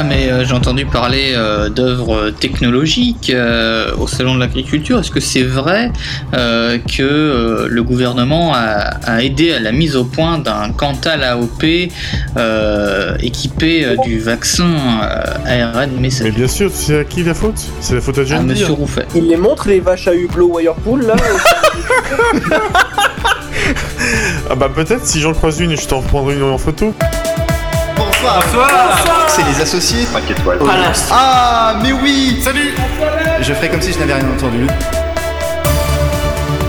Ah, mais euh, j'ai entendu parler euh, d'œuvres technologiques euh, au Salon de l'Agriculture. Est-ce que c'est vrai euh, que euh, le gouvernement a, a aidé à la mise au point d'un Cantal AOP euh, équipé euh, du vaccin euh, ARN Mais messager bien sûr, c'est à qui la faute? C'est la faute à à John Monsieur. Rouffet Il les montre les vaches à hublot Wirepool là Ah bah peut-être, si j'en croise une, je t'en prendrai une en photo. C'est les associés. 5 étoiles. Ah, mais oui. Salut. Je ferai comme si je n'avais rien entendu.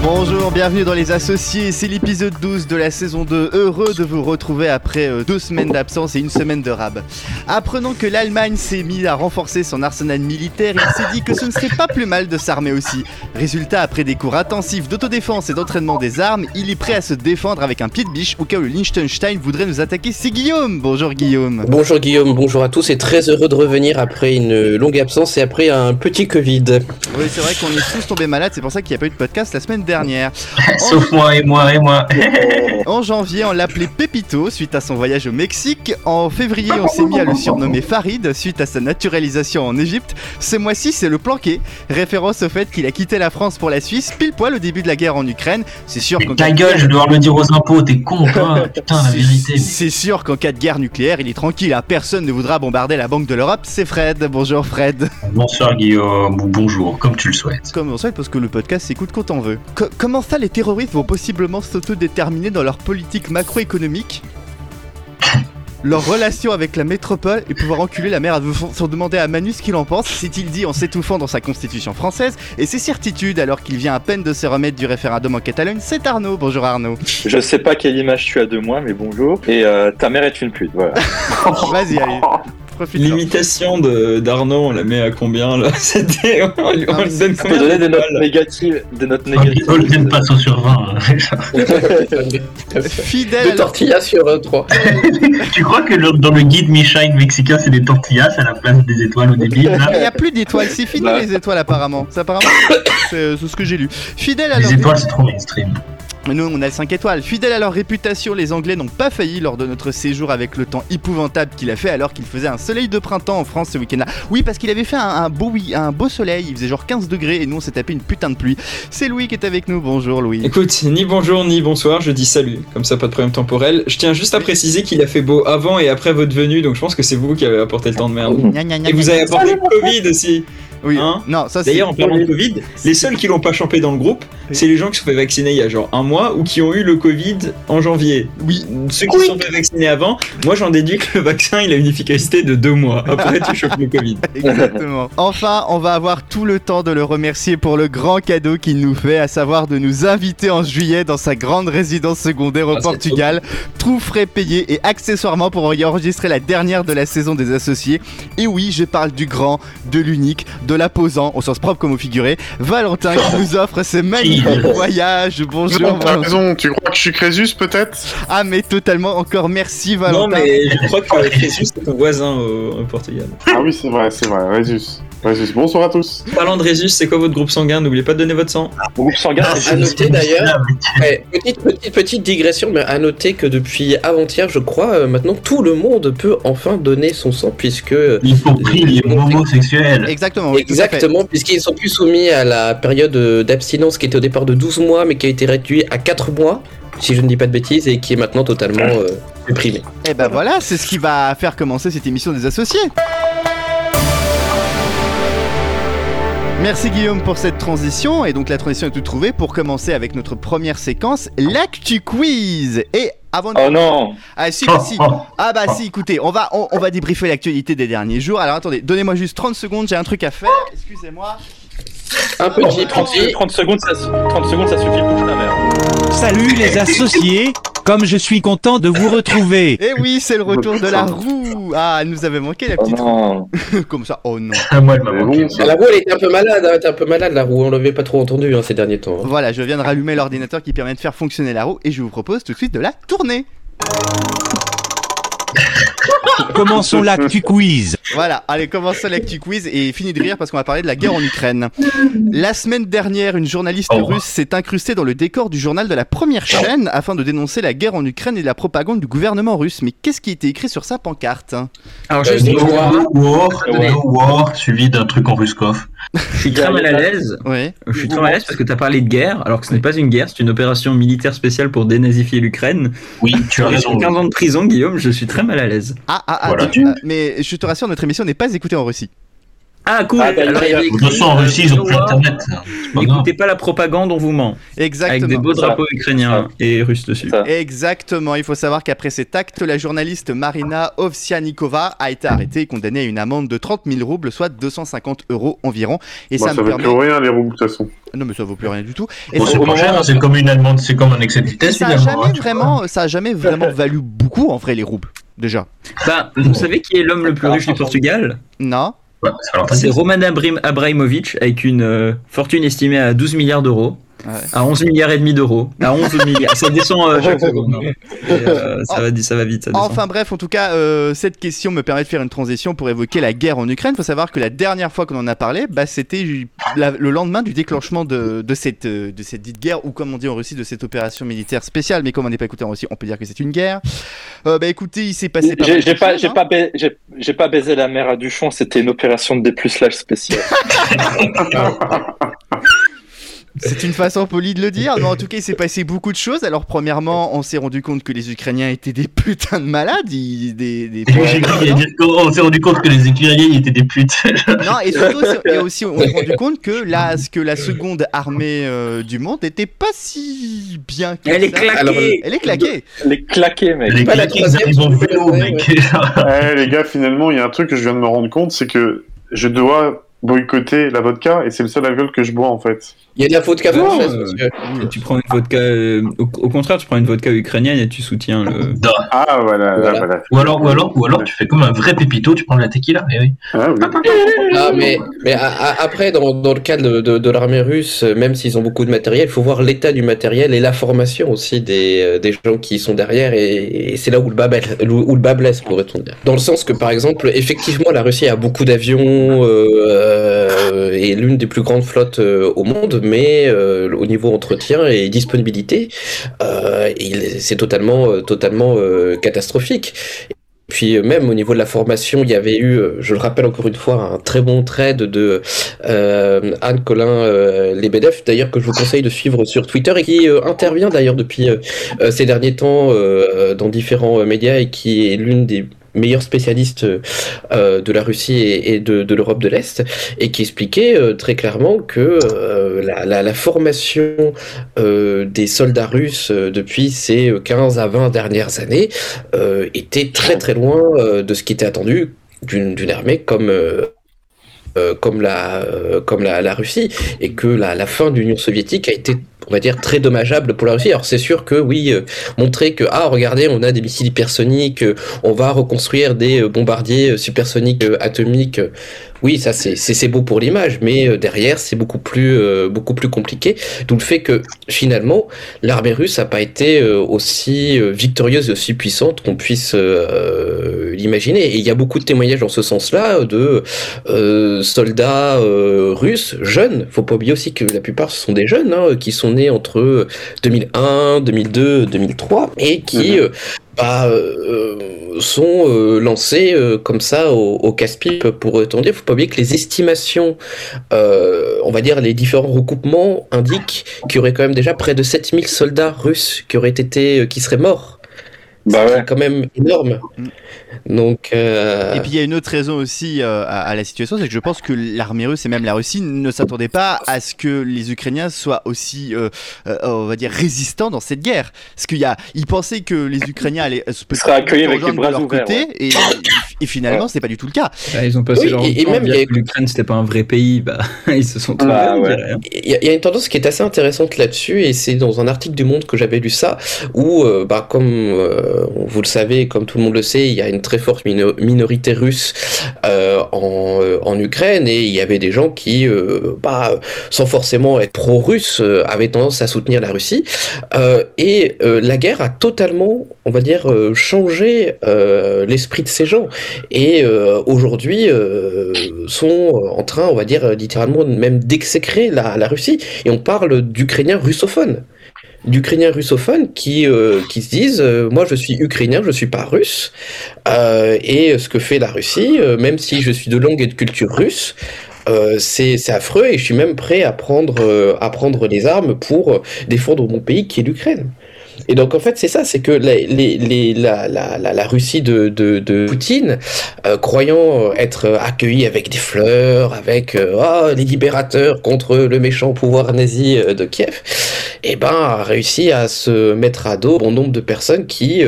Bonjour, bienvenue dans Les Associés, c'est l'épisode 12 de la saison 2. Heureux de vous retrouver après euh, deux semaines d'absence et une semaine de rab. Apprenant que l'Allemagne s'est mise à renforcer son arsenal militaire, il s'est dit que ce ne serait pas plus mal de s'armer aussi. Résultat, après des cours intensifs d'autodéfense et d'entraînement des armes, il est prêt à se défendre avec un pied de biche au cas où le Liechtenstein voudrait nous attaquer. C'est Guillaume Bonjour Guillaume Bonjour Guillaume, bonjour à tous et très heureux de revenir après une longue absence et après un petit Covid. Oui, c'est vrai qu'on est tous tombés malades, c'est pour ça qu'il n'y a pas eu de podcast la semaine dernière. Sauf moi et moi et moi. En janvier, on l'appelait Pépito suite à son voyage au Mexique. En février, on s'est mis à le surnommer Farid suite à sa naturalisation en Égypte. Ce mois-ci, c'est le planqué, référence au fait qu'il a quitté la France pour la Suisse pile poil au début de la guerre en Ukraine. C'est sûr qu'en Ta cas de gueule, guerre- je vais devoir le dire aux impôts, t'es con. Putain, la vérité. C'est sûr qu'en cas de guerre nucléaire, il est tranquille, hein. personne ne voudra bombarder la Banque de l'Europe. C'est Fred. Bonjour Fred. Bonsoir Guillaume, ou bonjour, comme tu le souhaites. Comme on sait, parce que le podcast s'écoute quand on veut. Co- comment ça, les terroristes vont possiblement s'autodéterminer dans leur politique macroéconomique? Leur relation avec la métropole et pouvoir enculer la mère sans demander à Manu ce qu'il en pense, s'est-il dit en s'étouffant dans sa constitution française et ses certitudes alors qu'il vient à peine de se remettre du référendum en Catalogne, c'est Arnaud. Bonjour Arnaud. Je sais pas quelle image tu as de moi, mais bonjour. Et euh, ta mère est une pute, voilà. Vas-y, allez. Profite. L'imitation de d'Arnaud, on la met à combien là? C'était. On lui, on lui donne combien donner des notes négatives. Des notes négatives. Golden passe au sur 20. Fidèle Deux tortillas sur euh, trois. tu crois que le- dans le guide Michelin mexicain, c'est des tortillas à la place des étoiles au début là? Il n'y a plus d'étoiles, c'est fini les étoiles apparemment. C'est apparemment c'est euh, ce que j'ai lu. Fidèle à Les étoiles, c'est trop mainstream. Nous, on a 5 étoiles. Fidèles à leur réputation, les Anglais n'ont pas failli lors de notre séjour avec le temps épouvantable qu'il a fait alors qu'il faisait un soleil de printemps en France ce week-end-là. Oui, parce qu'il avait fait un, un beau, oui, un beau soleil, il faisait genre 15 degrés et nous on s'est tapé une putain de pluie. C'est Louis qui est avec nous. Bonjour Louis. Écoute, ni bonjour ni bonsoir, je dis salut, comme ça pas de problème temporel. Je tiens juste à préciser qu'il a fait beau avant et après votre venue, donc je pense que c'est vous qui avez apporté le temps de merde. Et vous avez apporté le Covid aussi. Oui, hein non, ça. D'ailleurs, en parlant de Covid, les seuls qui l'ont pas champé dans le groupe, c'est les gens qui se sont fait vacciner il y a genre un mois ou qui ont eu le Covid en janvier. Oui. Ceux qui se sont fait vacciner avant, moi j'en déduis que le vaccin il a une efficacité de deux mois. Après tu chopes le Covid. Exactement. Enfin, on va avoir tout le temps de le remercier pour le grand cadeau qu'il nous fait, à savoir de nous inviter en juillet dans sa grande résidence secondaire au Ah, Portugal. Tout frais payé et accessoirement pour y enregistrer la dernière de la saison des associés. Et oui, je parle du grand, de l'unique, de l'apposant, au sens propre comme au figuré, Valentin qui nous offre ce magnifique voyage. Bonjour Non, Valentin. raison, tu crois que je suis Crésus peut-être? Ah mais totalement encore merci Non Valentin. mais je crois que Jésus c'est ton voisin au, au Portugal. Ah oui, c'est vrai, c'est vrai, Résus. Résus. Bonsoir à tous. Parlant de Résus, c'est quoi votre groupe sanguin? N'oubliez pas de donner votre sang. Mon groupe sanguin, À c'est noter d'ailleurs, ouais, petite, petite, petite digression, mais à noter que depuis avant-hier, je crois, euh, maintenant tout le monde peut enfin donner son sang puisque Y compris les homosexuels. Exactement. oui, à. Exactement, puisqu'ils sont plus soumis à la période euh, d'abstinence qui était au départ de 12 mois, mais qui a été réduite à 4 mois, si je ne dis pas de bêtises, et qui est maintenant totalement euh, supprimée. Et ben voilà, c'est ce qui va faire commencer cette émission des associés. Merci Guillaume pour cette transition et donc la transition est toute trouvée pour commencer avec notre première séquence, l'actu quiz. Et avant de... Oh non Ah si, bah, si. Ah bah si, écoutez, on va, on, on va débriefer l'actualité des derniers jours. Alors attendez, donnez-moi juste 30 secondes, j'ai un truc à faire. Excusez-moi. Un petit 30, petit. 30 secondes, ça, 30 secondes, ça suffit pour ta mère. Salut les associés, comme je suis content de vous retrouver. Et Eh oui, c'est le retour de la roue. Ah, elle nous avait manqué la Oh petite roue. non Comme ça, oh non. Ah, moi, elle m'a C'est manqué. bon, ça. La roue, elle était un peu malade, hein, elle était un peu malade la roue, on l'avait pas trop entendu hein, ces derniers temps. hein. Voilà, je viens de rallumer l'ordinateur qui permet de faire fonctionner la roue et je vous propose tout de suite de la tourner. Commençons l'actu quiz. Voilà, allez, commençons l'actu quiz et fini de rire parce qu'on va parler de la guerre en Ukraine. La semaine dernière, une journaliste Oh. russe s'est incrustée dans le décor du journal de la première chaîne afin de dénoncer la guerre en Ukraine et la propagande du gouvernement russe. Mais qu'est-ce qui était écrit sur sa pancarte hein Alors, Euh, no war, war, no war, suivi d'un truc en ruskov. Je suis très mal à l'aise. Ouais. Je suis très mal à l'aise parce que tu as parlé de guerre, alors que ce n'est pas une guerre, c'est une opération militaire spéciale pour dénazifier l'Ukraine. Oui, tu as raison. 15 ans de prison, Guillaume, je suis très mal à l'aise. Ah, ah, ah, Voilà. tu- ah, mais je te rassure, notre émission n'est pas écoutée en Russie. Ah, cool Ah, bah, Alors, il y avait façon, en écrit, Russie, ils ont plus euh, internet. Grave. N'écoutez pas la propagande, on vous ment. Exactement. Avec des beaux Ça. drapeaux ukrainiens et russes dessus. Ça. Exactement, il faut savoir qu'après cet acte, la journaliste Marina Ovsianikova a été arrêtée et condamnée à une amende de 30 000 roubles, soit 250 euros environ. Et Bon, ça, ça me vaut permet... plus rien, les roubles, de toute façon. Non mais ça vaut plus rien du tout. Et Bon, ça- c'est pas cher, hein, c'est comme une allemande, c'est comme un excès de vitesse ça a finalement. hein, jamais tu vraiment, ça a jamais vraiment valu beaucoup en vrai les roubles. Déjà. Bah, vous savez qui est l'homme le plus riche du Portugal? Non. Ouais, C'est. Roman Abrim- Abramovich avec une euh, fortune estimée à 12 milliards d'euros. Ouais. À 11 milliards et demi d'euros. À 11 milliards. Ça descend euh, chaque seconde. hein. Et, euh, ça, va, ça va vite. Ça descend. Enfin bref, en tout cas, euh, cette question me permet de faire une transition pour évoquer la guerre en Ukraine. Il faut savoir que la dernière fois qu'on en a parlé, bah, c'était le lendemain du déclenchement de, de cette, de cette dite guerre, ou comme on dit en Russie, de cette opération militaire spéciale. Mais comme on n'est pas écouté en Russie, on peut dire que c'est une guerre. Euh, bah écoutez, il s'est passé pas J'ai mal j'ai de pas, j'ai hein. pas, pas baisé la mère à Duchon, c'était une opération de dépucelage spéciale. C'est une façon polie de le dire, mais en tout cas, il s'est passé beaucoup de choses. Alors, premièrement, on s'est rendu compte que les Ukrainiens étaient des putains de malades. des, des- qu'on s'est rendu compte que les Ukrainiens étaient des putes. Non, et surtout, et aussi, on s'est rendu compte que la, que la seconde armée euh, du monde n'était pas si bien que Elle est claquée. Alors, Elle est claquée. Les claqués, mec. Les pas la claqués, ils arrivent en vélo, mec. Eh, les gars, finalement, il y a un truc que je viens de me rendre compte, c'est que je dois boycotter la vodka et c'est le seul alcool que je bois en fait. Il y a de la vodka française, euh, monsieur. Tu prends une vodka. euh, au, au contraire, tu prends une vodka ukrainienne et tu soutiens le. Ah, voilà, Voilà. voilà. Ou alors, ou alors, ou alors, tu fais comme un vrai pépito, tu prends de la tequila. Eh oui. Ah, oui. Ah, mais, mais a- a- après, dans, dans le cas de, de, de l'armée russe, même s'ils ont beaucoup de matériel, il faut voir l'état du matériel et la formation aussi des, euh, des gens qui sont derrière. Et, et c'est là où le, bas blesse, où le bas blesse, pourrait-on dire. Dans le sens que, par exemple, effectivement, la Russie a beaucoup d'avions euh, et l'une des plus grandes flottes euh, au monde, mais euh, au niveau entretien et disponibilité, euh, c'est totalement, euh, totalement catastrophique. Puis même au niveau de la formation, il y avait eu, je le rappelle encore une fois, un très bon trade de Anne Colin euh, d'ailleurs que je vous conseille de suivre sur Twitter et qui intervient d'ailleurs depuis ces derniers temps dans différents médias et qui est l'une des meilleures spécialistes euh, de la Russie et, de, l'Europe de l'Est et qui expliquait euh, très clairement que euh, la, formation des soldats russes depuis ces 15 à 20 dernières années était très très loin de ce qui était attendu d'une armée comme la Russie et que la fin de l'Union soviétique a été on va dire très dommageable pour la Russie. Alors c'est sûr que oui, euh, montrer que ah regardez on a des missiles hypersoniques, euh, on va reconstruire des euh, bombardiers supersoniques atomiques. Oui, ça c'est beau pour l'image, mais euh, derrière c'est beaucoup plus euh, beaucoup plus compliqué. D'où le fait que finalement l'armée russe n'a pas été euh, aussi euh, victorieuse et aussi puissante qu'on puisse euh, l'imaginer. Et il y a beaucoup de témoignages dans ce sens-là de euh, soldats euh, russes jeunes. Faut pas oublier aussi que la plupart ce sont des jeunes hein, qui sont nés entre 2001, 2002, 2003 et qui Mhm. Euh, bah, euh, sont euh, lancés euh, comme ça au, au casse-pipe pour autant dire. Faut pas oublier que les estimations, euh, on va dire les différents recoupements indiquent qu'il y aurait quand même déjà près de 7000 soldats russes qui auraient été, euh, qui seraient morts. Bah ouais. quand même énorme. Donc, euh, Et puis il y a une autre raison aussi euh, à, à la situation, c'est que je pense que l'armée russe et même la Russie ne s'attendaient pas à ce que les Ukrainiens soient aussi, euh, euh, on va dire, résistants dans cette guerre. Parce qu'il y a, ils pensaient que les Ukrainiens allaient se seraient accueillis avec les bras de leur ouverts, côté, et Et finalement, c'est pas du tout le cas. Bah, ils ont passé Oui, leur et- et temps à même, a- que l'Ukraine c'était pas un vrai pays, bah ils se sont trompés. Ah, ouais. hein. Il y, a- il y a une tendance qui est assez intéressante là-dessus, et c'est dans un article du Monde que j'avais lu ça, où, euh, bah, comme euh, vous le savez, comme tout le monde le sait, il y a une très forte mino- minorité russe euh, en, euh, en Ukraine, et il y avait des gens qui, euh, bah, sans forcément être pro-russe, euh, avaient tendance à soutenir la Russie. Et la guerre a totalement, on va dire, changé l'esprit de ces gens. Et aujourd'hui, sont en train, on va dire, littéralement même d'exécrer la, la Russie. Et on parle d'Ukrainiens russophones. D'Ukrainiens russophones qui, euh, qui se disent euh, Moi, je suis Ukrainien, je suis pas russe. Euh, et ce que fait la Russie, euh, même si je suis de langue et de culture russe, euh, c'est affreux et je suis même prêt à prendre, euh, à prendre les armes pour défendre mon pays qui est l'Ukraine. Et donc en fait c'est ça, c'est que la, la, la, Russie de, de, de Poutine, euh, croyant être accueillie avec des fleurs, avec Ah, les libérateurs contre le méchant pouvoir nazi euh, de Kiev, eh ben a réussi à se mettre à dos bon nombre de personnes qui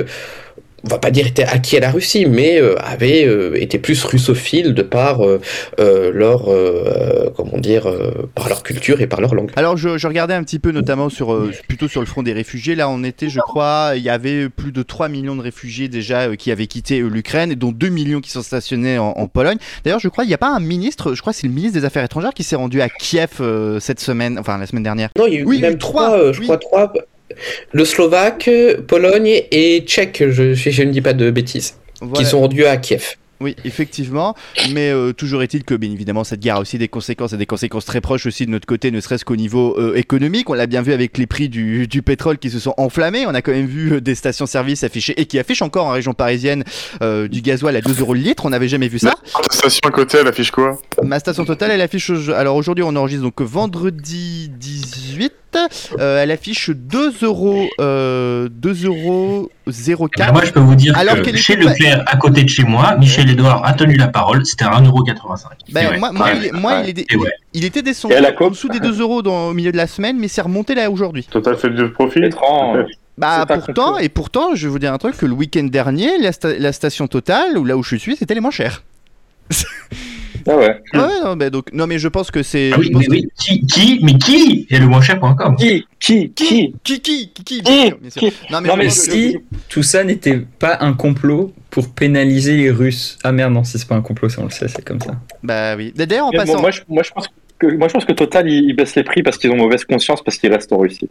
on va pas dire étaient acquis à la Russie, mais euh, avaient euh, été plus russophiles de par euh, euh, leur, euh, comment dire, euh, par leur culture et par leur langue. Alors je, je regardais un petit peu notamment sur euh, plutôt sur le front des réfugiés. Là on était je crois il y avait plus de 3 millions de réfugiés déjà euh, qui avaient quitté euh, l'Ukraine dont 2 millions qui sont stationnés en, en Pologne. D'ailleurs je crois il n'y a pas un ministre, je crois que c'est le ministre des Affaires étrangères qui s'est rendu à Kiev euh, cette semaine, enfin la semaine dernière. Non, il y a eu Oui, même trois, euh, je oui. crois trois. Le Slovaque, Pologne et Tchèque, je, je, je ne dis pas de bêtises, Voilà. qui sont rendus à Kiev. Oui, effectivement, mais euh, toujours est-il que, bien évidemment, cette guerre a aussi des conséquences et des conséquences très proches aussi de notre côté, ne serait-ce qu'au niveau euh, économique. On l'a bien vu avec les prix du, du pétrole qui se sont enflammés. On a quand même vu euh, des stations-service afficher et qui affichent encore en région parisienne euh, du gasoil à 2 euros le litre. On n'avait jamais vu ça. La station à côté, elle affiche quoi? Ma station totale, elle affiche. Alors aujourd'hui, on enregistre donc vendredi 18. Euh, elle affiche 2 euros, euh, 2 euros 04. Ben, moi, je peux vous dire Alors que chez Leclerc, à côté de chez moi, Michel Edouard a tenu la parole, c'était à 1,85€. Ben, moi, moi, Ouais. il, moi, ouais. il, est- ouais. il était descendu en dessous des 2 euros dans, au milieu de la semaine, mais c'est remonté là aujourd'hui. Total fait de profit. Étrange. Bah pourtant, et pourtant, je vais vous dire un truc, que le week-end dernier, la, sta- la station totale, ou là où je suis, c'était les moins chers. Ah ouais. Ouais, non, mais donc, non mais je pense que c'est... Ah oui, mais oui. Qui, qui, mais qui est le moins cher.com Qui Qui Qui Qui, qui, qui, qui, Qui bien sûr, bien sûr. Qui Non mais, Non, je mais pense que- Si tout ça n'était pas un complot pour pénaliser les Russes. Ah merde, non, si c'est pas un complot, ça on le sait, c'est comme ça. Bah oui. D'ailleurs, en Mais bon, passant... moi, je, moi, je pense que, moi, je pense que Total, ils, ils baissent les prix parce qu'ils ont mauvaise conscience, parce qu'ils restent en Russie.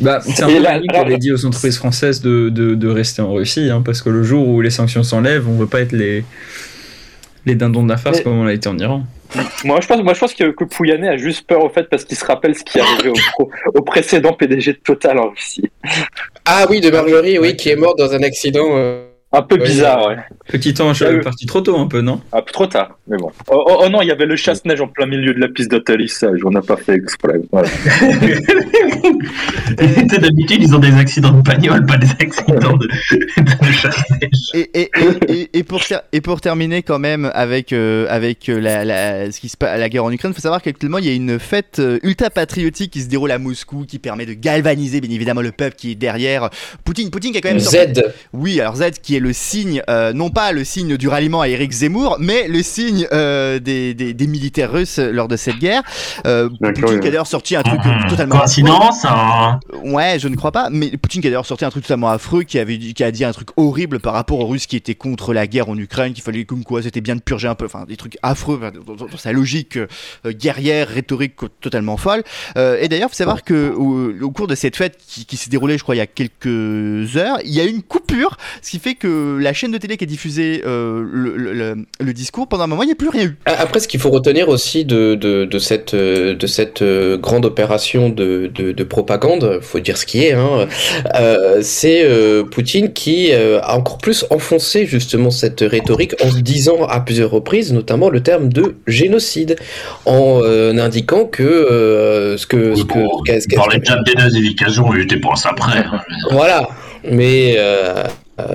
Bah, c'est un peu qui avait dit aux entreprises françaises de, de, de rester en Russie, hein, parce que le jour où les sanctions s'enlèvent, on veut pas être les, les dindons de la farce Mais- comme on l'a été en Iran. Moi, je pense, moi, je pense que, que Pouyanné a juste peur au fait parce qu'il se rappelle ce qui est arrivé au, pro- au précédent PDG de Total en Russie. Ah oui, de Marjorie, oui, qui est morte dans un accident. euh, Un peu Ouais, bizarre, ouais. Petit ange Ah euh, parti trop tôt un peu, non? Un peu trop tard, mais bon. Oh, oh- oh non, il y avait le chasse-neige en plein milieu de la piste d'atterrissage, on n'a pas fait exprès. Voilà. D'habitude, ils ont des accidents de bagnole, pas des accidents de, de chasse-neige. Et, et, et, pour, ter- et pour terminer quand même avec, euh, avec euh, la, la, ce qui se passe, la guerre en Ukraine, il faut savoir qu'actuellement il y a une fête euh, ultra patriotique qui se déroule à Moscou qui permet de galvaniser bien évidemment le peuple qui est derrière Poutine. Poutine qui a quand même sorti- Z. Oui, alors Z qui est le signe, euh, non pas le signe du ralliement à Eric Zemmour, mais le signe euh, des, des, des militaires russes lors de cette guerre. Euh, Poutine oui. qui a d'ailleurs sorti un truc Mmh. totalement Coïncidence hein. Ouais, je ne crois pas. Mais Poutine qui a d'ailleurs sorti un truc totalement affreux, qui avait dit, qui a dit un truc horrible par rapport aux Russes qui étaient contre la guerre en Ukraine, qu'il fallait comme quoi c'était bien de purger un peu, enfin des trucs affreux enfin, dans, dans- dans sa logique euh, guerrière, rhétorique totalement folle. Euh, et d'ailleurs, faut savoir que au, au cours de cette fête qui, qui s'est déroulée, je crois, il y a quelques heures, il y a eu une coupure, ce qui fait que la chaîne de télé qui a diffusé euh, le, le- le- le discours pendant un moment, il n'y a plus rien eu. Après, ce qu'il faut retenir aussi de, de, de cette, euh, de cette euh, grande opération de, de, de propagande, faut dire ce qui est, hein, euh, c'est euh, Poutine qui euh, a encore plus enfoncé justement cette rhétorique en se disant à plusieurs reprises, notamment le terme de génocide, en euh, indiquant que euh, ce que... Ce que ce déjà de dénazification, il était pour ça prêt. hein. voilà, mais... euh, euh,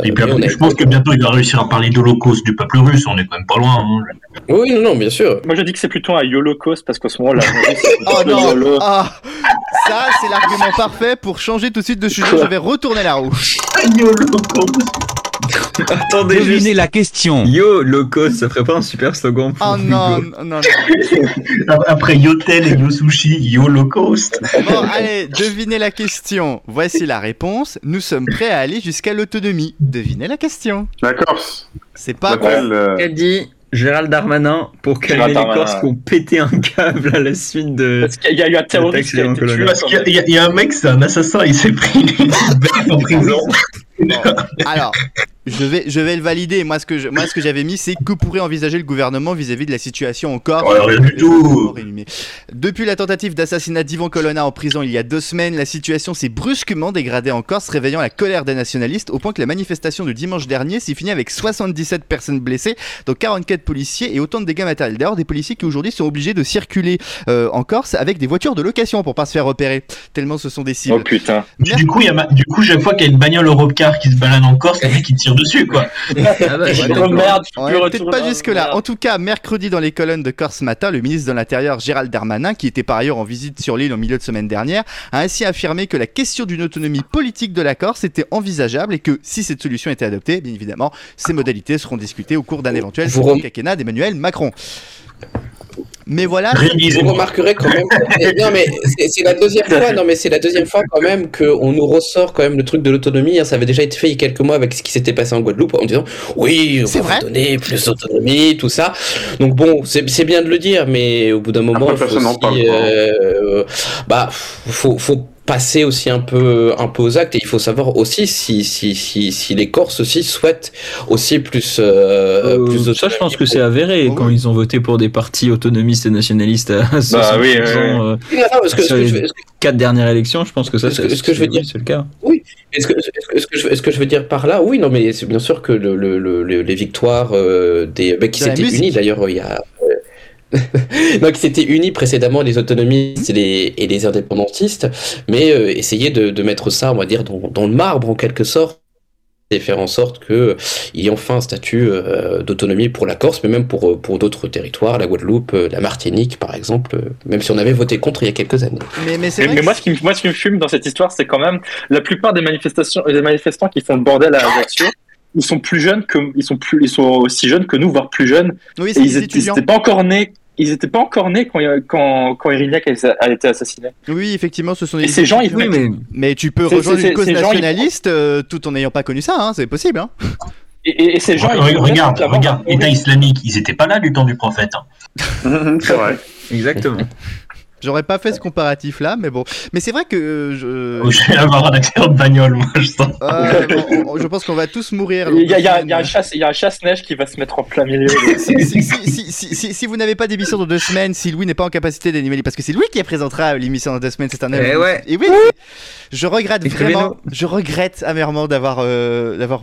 Et puis mais après, on a- je pense que bientôt il va réussir à parler d'Holocauste du peuple russe, on est quand même pas loin. hein. Oui, non, non, bien sûr. Moi, je dis que c'est plutôt un Holocaust parce qu'en ce moment, la Oh non YOLO. Ah Ça, c'est l'argument parfait pour changer tout de suite de sujet. Je vais retourner la roue. Holocauste Attendez Devinez juste. la question. Yo, loco, ça ferait pas un super slogan pour Oh non, non, non. non. Après Yotel et Yo Sushi, Yo Low Cost. Bon, allez, devinez la question. Voici la réponse. Nous sommes prêts à aller jusqu'à l'autonomie. Devinez la question. La Corse. C'est pas S'appelle, euh, Qu'a dit Gérald Darmanin pour calmer Gérald les Darmanin, Corses qui ont pété un câble à la suite de. Parce qu'il y a eu un terroriste qui a accident été tué. colonial. Parce qu'il y a- y, un mec, c'est un assassin, il s'est pris une bête en prison. Alors, je vais, je vais le valider. Moi, ce que, je- moi, ce que j'avais mis, c'est que pourrait envisager le gouvernement vis-à-vis de la situation en Corse. Ouais, rien du tout. Depuis la tentative d'assassinat d'Ivan Colonna en prison il y a deux semaines, la situation s'est brusquement dégradée en Corse, réveillant la colère des nationalistes au point que la manifestation de dimanche dernier s'est finie avec 77 personnes blessées, dont 44 policiers et autant de dégâts matériels. D'ailleurs, des policiers qui aujourd'hui sont obligés de circuler euh, en Corse avec des voitures de location pour pas se faire repérer, tellement ce sont des cibles. Oh putain. Du coup, il y a ma- du coup, chaque fois qu'il y a une bagnole Qui se balade en Corse, les mecs ils tirent dessus, quoi. Ah bah, Je ouais, d'accord. merde, plus peut-être retourner pas jusque-là. En tout cas, mercredi dans les colonnes de Corse Matin, le ministre de l'Intérieur Gérald Darmanin, qui était par ailleurs en visite sur l'île au milieu de semaine dernière, a ainsi affirmé que la question d'une autonomie politique de la Corse était envisageable et que si cette solution était adoptée, bien évidemment, ses modalités seront discutées au cours d'un éventuel Vous quinquennat d'Emmanuel Macron. Mais voilà, Vous remarquerez quand même. non mais c'est la deuxième fois. Non mais c'est la deuxième fois quand même qu'on nous ressort quand même le truc de l'autonomie. hein. Ça avait déjà été fait il y a quelques mois avec ce qui s'était passé en Guadeloupe en disant oui, on C'est va donner plus d'autonomie, tout ça. Donc bon, c'est bien de le dire, mais au bout d'un moment, Après, il faut aussi, euh, bah faut faut passer aussi un peu un peu aux actes et il faut savoir aussi si si si si les Corses aussi souhaitent aussi plus euh, Euh, plus ça, je pense que c'est avéré Oh, quand oui. ils ont voté pour des partis autonomistes et nationalistes à 60% Bah oui, oui, oui. euh, Non, non, parce que- sur ce les quatre dernières élections. Je pense que ça, c'est est-ce que je veux dire- c'est le cas. Est-ce que, est-ce que- est-ce que, je, est-ce que je veux dire par là Oui, non, mais c'est bien sûr que le, le- le- le- les victoires euh, des bah, qui De s'étaient unis d'ailleurs il y a euh, non, qui s'étaient unis précédemment les autonomistes et les, et les indépendantistes, mais euh, essayer de, de mettre ça, on va dire, dans, dans le marbre en quelque sorte et faire en sorte que il y ait enfin un statut euh, d'autonomie pour la Corse, mais même pour, euh, pour d'autres territoires, la Guadeloupe, euh, la Martinique par exemple, euh, même si on avait voté contre il y a quelques années. mais, moi, ce qui, me- moi, ce qui me fume dans cette histoire, c'est quand même la plupart des manifestations, des manifestants qui font le bordel à Ajaccio, ils sont plus jeunes que, ils sont plus, ils sont aussi jeunes que nous, voire plus jeunes. oui, Et c'est ils des étaient, ils étudiants. étaient pas encore nés. Ils étaient pas encore nés quand, quand, quand Erignac a, été assassiné. Oui, effectivement, ce sont des Et ces gens, ils étudiants. Oui, mais Mais tu peux rejoindre une cause ces gens, ils- nationaliste euh, tout en n'ayant pas connu ça, hein, c'est possible. Hein. Et, et- et ces gens, ils Re- regarde, regarde, l'État islamique, ils étaient pas là du temps du prophète. hein. c'est vrai. exactement. J'aurais pas fait ce comparatif là, mais bon. Mais c'est vrai que euh, je, Je vais avoir un accident de bagnole, moi, je sens. Euh, bon, on- je pense qu'on va tous mourir. Il y a, il y a- dans deux il y a un semaines. chasse, il y a un chasse-neige qui va se mettre en plein milieu. si, si- si- si- si- si- si vous n'avez pas d'émission dans deux semaines, si Louis n'est pas en capacité d'animer, parce que c'est Louis qui présentera l'émission dans deux semaines, c'est un Eh ouais. Et oui, je regrette vraiment, je regrette amèrement d'avoir euh, d'avoir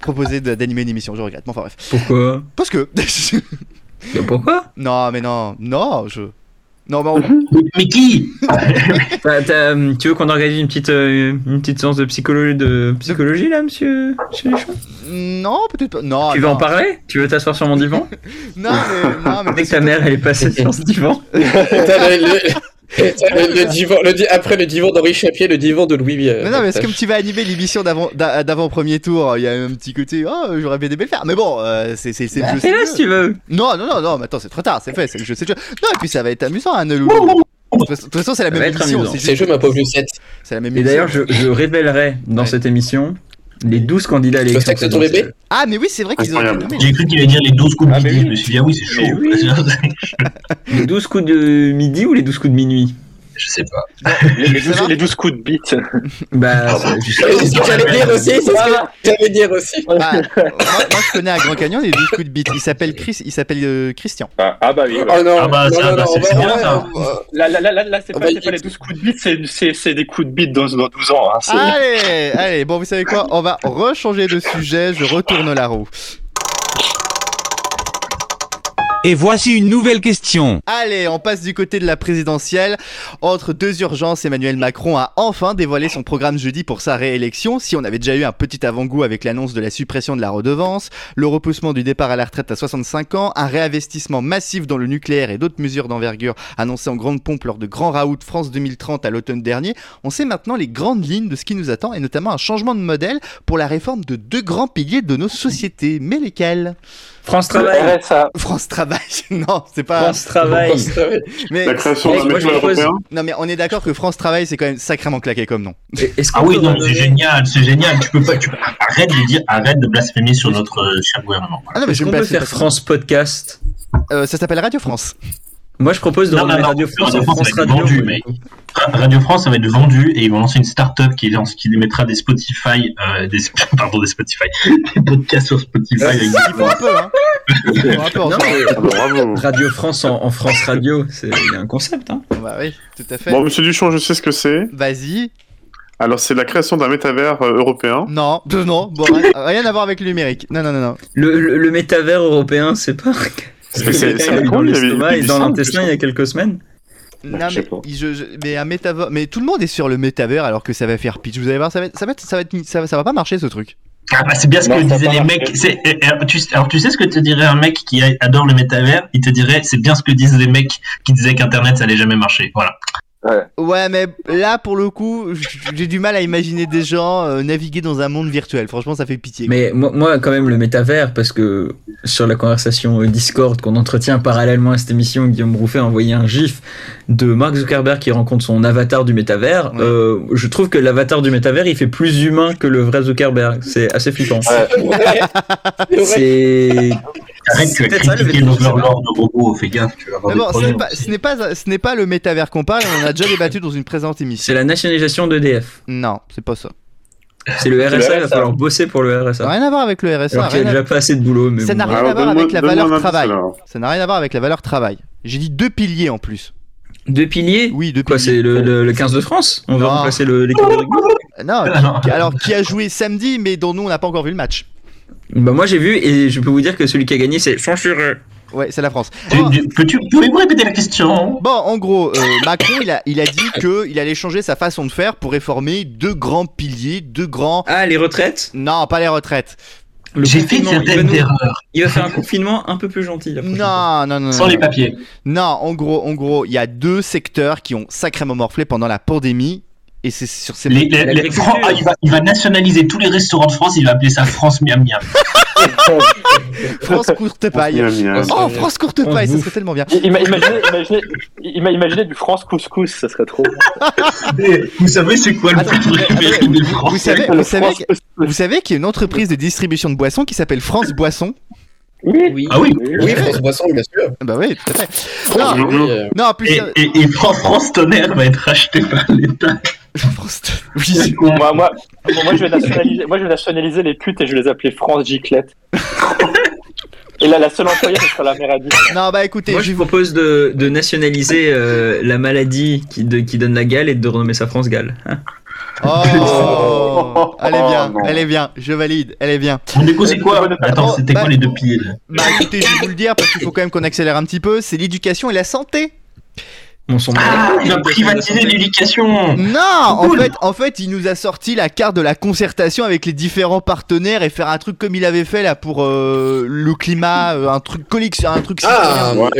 proposé d'animer une émission. Je regrette. Bon, enfin bref. Pourquoi? Parce que. Mais Pourquoi? Non, mais non, non, je. Non, mais on- Mais qui t'as, hum, Tu veux qu'on organise une petite, euh, une petite séance de psychologie, de psychologie là, monsieur, monsieur Deschamps non, peut-être pas. Non, Tu veux non. en parler? Tu veux t'asseoir sur mon divan? Non, mais non, mais Dès que ta mère elle est passée sur ce divan. Le- divan- le di- après le divan d'Henri Chapier, le divan de Louis. euh, Mais non, mais c'est comme tu vas animer l'émission d'avant d'a- d'avant premier tour, il y a un petit côté, oh, j'aurais bien aimé le faire. Mais bon, euh, c'est c'est- c'est le jeu. c'est le Fais-le jeu. si tu veux. Non, non, non, non, mais attends, c'est trop tard, c'est fait, c'est le jeu, c'est le jeu. Non, et puis ça va être amusant, hein, Neloulou. De toute façon- de toute façon, c'est la Ça même émission. juste- C'est jeu, ma pauvre Lucette. C'est la même Et d'ailleurs, je, je révélerai dans Ouais. cette émission les 12 candidats à Le l'élection. de ton bébé. Ah, mais oui, c'est vrai qu'ils ont été Incroyable. nommés. J'ai cru qu'il allait dire les 12 coups de Ah, midi. oui. Je me suis dit, ah oui, c'est chaud. Les 12 coups de midi ou les 12 coups de minuit? Je sais pas. Les, les 12, les 12 coups de bite. Bah, c'est juste- C'est ce que j'allais dire aussi, c'est ce que j'allais dire aussi. Ah, moi, moi, je connais à Grand Canyon les 12 coups de bite. Il s'appelle Chris, il s'appelle euh, Christian. Ah, ah bah oui. ouais. Oh non, Ah bah, non, non, bah, non, c'est bien, ça. Là, là, là, là, là, c'est pas, pas les 12 coups de bite, c'est, des coups de bite dans, dans 12 ans. Hein, Allez, allez, bon, vous savez quoi On va rechanger de sujet, je retourne la roue. Et voici une nouvelle question. Allez, on passe du côté de la présidentielle. Entre deux urgences, Emmanuel Macron a enfin dévoilé son programme jeudi pour sa réélection. Si on avait déjà eu un petit avant-goût avec l'annonce de la suppression de la redevance, le repoussement du départ à la retraite à 65 ans, un réinvestissement massif dans le nucléaire et d'autres mesures d'envergure annoncées en grande pompe lors de Grand Raout France 2030 à l'automne dernier, on sait maintenant les grandes lignes de ce qui nous attend et notamment un changement de modèle pour la réforme de deux grands piliers de nos sociétés. Mais lesquels? France Travail. RSA. France Travail, non, c'est pas. France Travail. Mais, La création Moi, d'un propose- européen. non, mais on est d'accord que France Travail, c'est quand même sacrément claqué comme nom. Est-ce Ah oui, non, c'est génial, c'est génial. Tu peux pas, tu peux- arrête de dire, arrête de blasphémer sur notre euh, cher gouvernement. Ah non, mais je place faire France Podcast? Euh, ça s'appelle Radio France. Moi, je propose de Non, non, Radio France en France, France ça va être Radio. vendu, mec. Ra- Radio France, ça va être vendu et ils vont lancer une start-up qui, lance- qui mettra des Spotify, euh, des, pardon, des Spotify, des podcasts sur Spotify avec des un peu, hein. Non, mais Ah bravo. Radio France en, en France Radio, c'est un concept. Hein. Bah oui, tout à fait. Bon, monsieur Duchamp, je sais ce que c'est. Vas-y. Alors, c'est la création d'un métavers euh, européen. Non, non. Bon, rien, rien à voir avec le numérique. Non, non, non, non. Le, le, le métavers européen, c'est pas. C'est- dans l'estomac et dans l'intestin je il y a quelques semaines. Non, sais mais, pas. je- je- mais un métavers, mais tout le monde est sur le métavers alors que ça va faire pitch. Vous allez voir, ça va, être- ça va, être- ça va, être- ça va, ça va pas marcher ce truc. Ah bah c'est bien ce Non, que disaient les mecs. C'est- euh, tu, alors tu sais ce que te dirait un mec qui adore le métavers? Il te dirait c'est bien ce que disent les mecs qui disaient qu'Internet ça allait jamais marcher. Voilà. Ouais, mais là pour le coup, j'ai du mal à imaginer des gens euh, naviguer dans un monde virtuel. Franchement, ça fait pitié. Mais moi, moi, quand même, le métavers, parce que sur la conversation euh, Discord qu'on entretient parallèlement à cette émission, Guillaume Rouffet a envoyé un gif de Mark Zuckerberg qui rencontre son avatar du métavers. Ouais. Euh, je trouve que l'avatar du métavers, il fait plus humain que le vrai Zuckerberg. C'est assez flippant. C'est. Arrête, tu as peut-être ça, le critiqué l'Overlord de robot. Fais gaffe, tu vas avoir Mais des bon, ce n'est pas, ce n'est pas, ce n'est pas le métavers qu'on parle. On en a déjà débattu dans une présente émission. C'est la nationalisation d'EDF. Non, c'est pas ça. C'est le RSA, il va falloir bosser pour le RSA. Rien à voir avec le RSA. Alors qu'il y rien a à- déjà pas assez de boulot. Mais Ça bon, n'a rien à voir avec la valeur travail. Ça n'a rien à voir avec la valeur travail. J'ai dit deux piliers en plus. Deux piliers Oui, deux Quoi, piliers. c'est le, le- le 15 de France On va remplacer le- l'équipe de rugby Non, qui- alors qui a joué samedi, mais dont nous on n'a pas encore vu le match. Bah moi j'ai vu et je peux vous dire que celui qui a gagné c'est censuré. Ouais, c'est la France. Peux-tu pouvez-vous répéter la question? Bon, en gros, euh, Macron, il a, il a dit que il allait changer sa façon de faire pour réformer deux grands piliers, deux grands. Ah les retraites? Non, pas les retraites. Le J'ai fait confinement, il va certaines nous- erreurs. Il va faire un confinement un peu plus gentil. la prochaine fois. Non, non, non. Sans non. les papiers. Non, en gros, en gros, il y a deux secteurs qui ont sacrément morflé pendant la pandémie. Et c'est sur ces. Les- les- les- L'agriculture. Fran- ah, il, va, il va nationaliser tous les restaurants de France, il va appeler ça France Miam Miam. France courte paille. Oh, France courte On paille, ça serait tellement bien. Ima- Imaginez, imaginez, ima- imaginez du France couscous, ça serait trop. Et vous savez c'est quoi le Attends, plus préféré des Vous Français savez, vous savez, vous qu'il y a une entreprise de distribution de boissons qui s'appelle France Boisson Oui. Oui. Ah oui Oui, France Boisson, bien sûr. Bah oui, tout à fait. Non, oui, euh, non, plus, et, euh, et, et Fran- France Tonnerre va être racheté par l'État. France. Oui. Moi, moi, bon, moi, je vais nationaliser, moi, je vais nationaliser les putes et je vais les appeler France Giclette. Et là, la seule employée, ce sera la mère Adi. Non, bah écoutez, Moi je je vous propose de, de nationaliser euh, la maladie qui, de- qui donne la gale et de renommer ça France Gale. Hein Oh, elle est bien, Oh, elle est bien, je valide, elle est bien. Mon déco c'est quoi Bon, Attends, bon, c'était bah- quoi les deux piliers Bah écoutez, je vais vous le dire parce qu'il faut quand même qu'on accélère un petit peu, c'est l'éducation et la santé. On s'en Ah, il va couilles, privatiser l'éducation Non, en fait, en fait, il nous a sorti la carte de la concertation avec les différents partenaires et faire un truc comme il avait fait là pour euh, le climat, euh, un truc collection, un truc Ah. Ouais.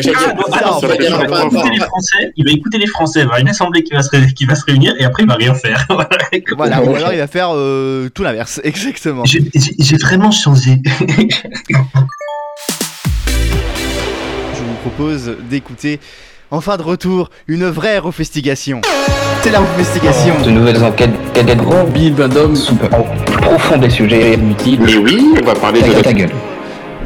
Ah, il va écouter les Français, il va écouter les Français, il va y avoir une assemblée qui va se, ré- qui va se réunir et après il va rien faire. Voilà. Ou alors il va faire euh, tout l'inverse, exactement. J'ai vraiment changé. Je vous propose d'écouter en fin de retour une vraie refestigation. C'est la refestigation. De nouvelles enquêtes cadetteront Bill Bandom sous le plus profond des sujets inutiles. Mais oui, on va parler de Ta, gueule.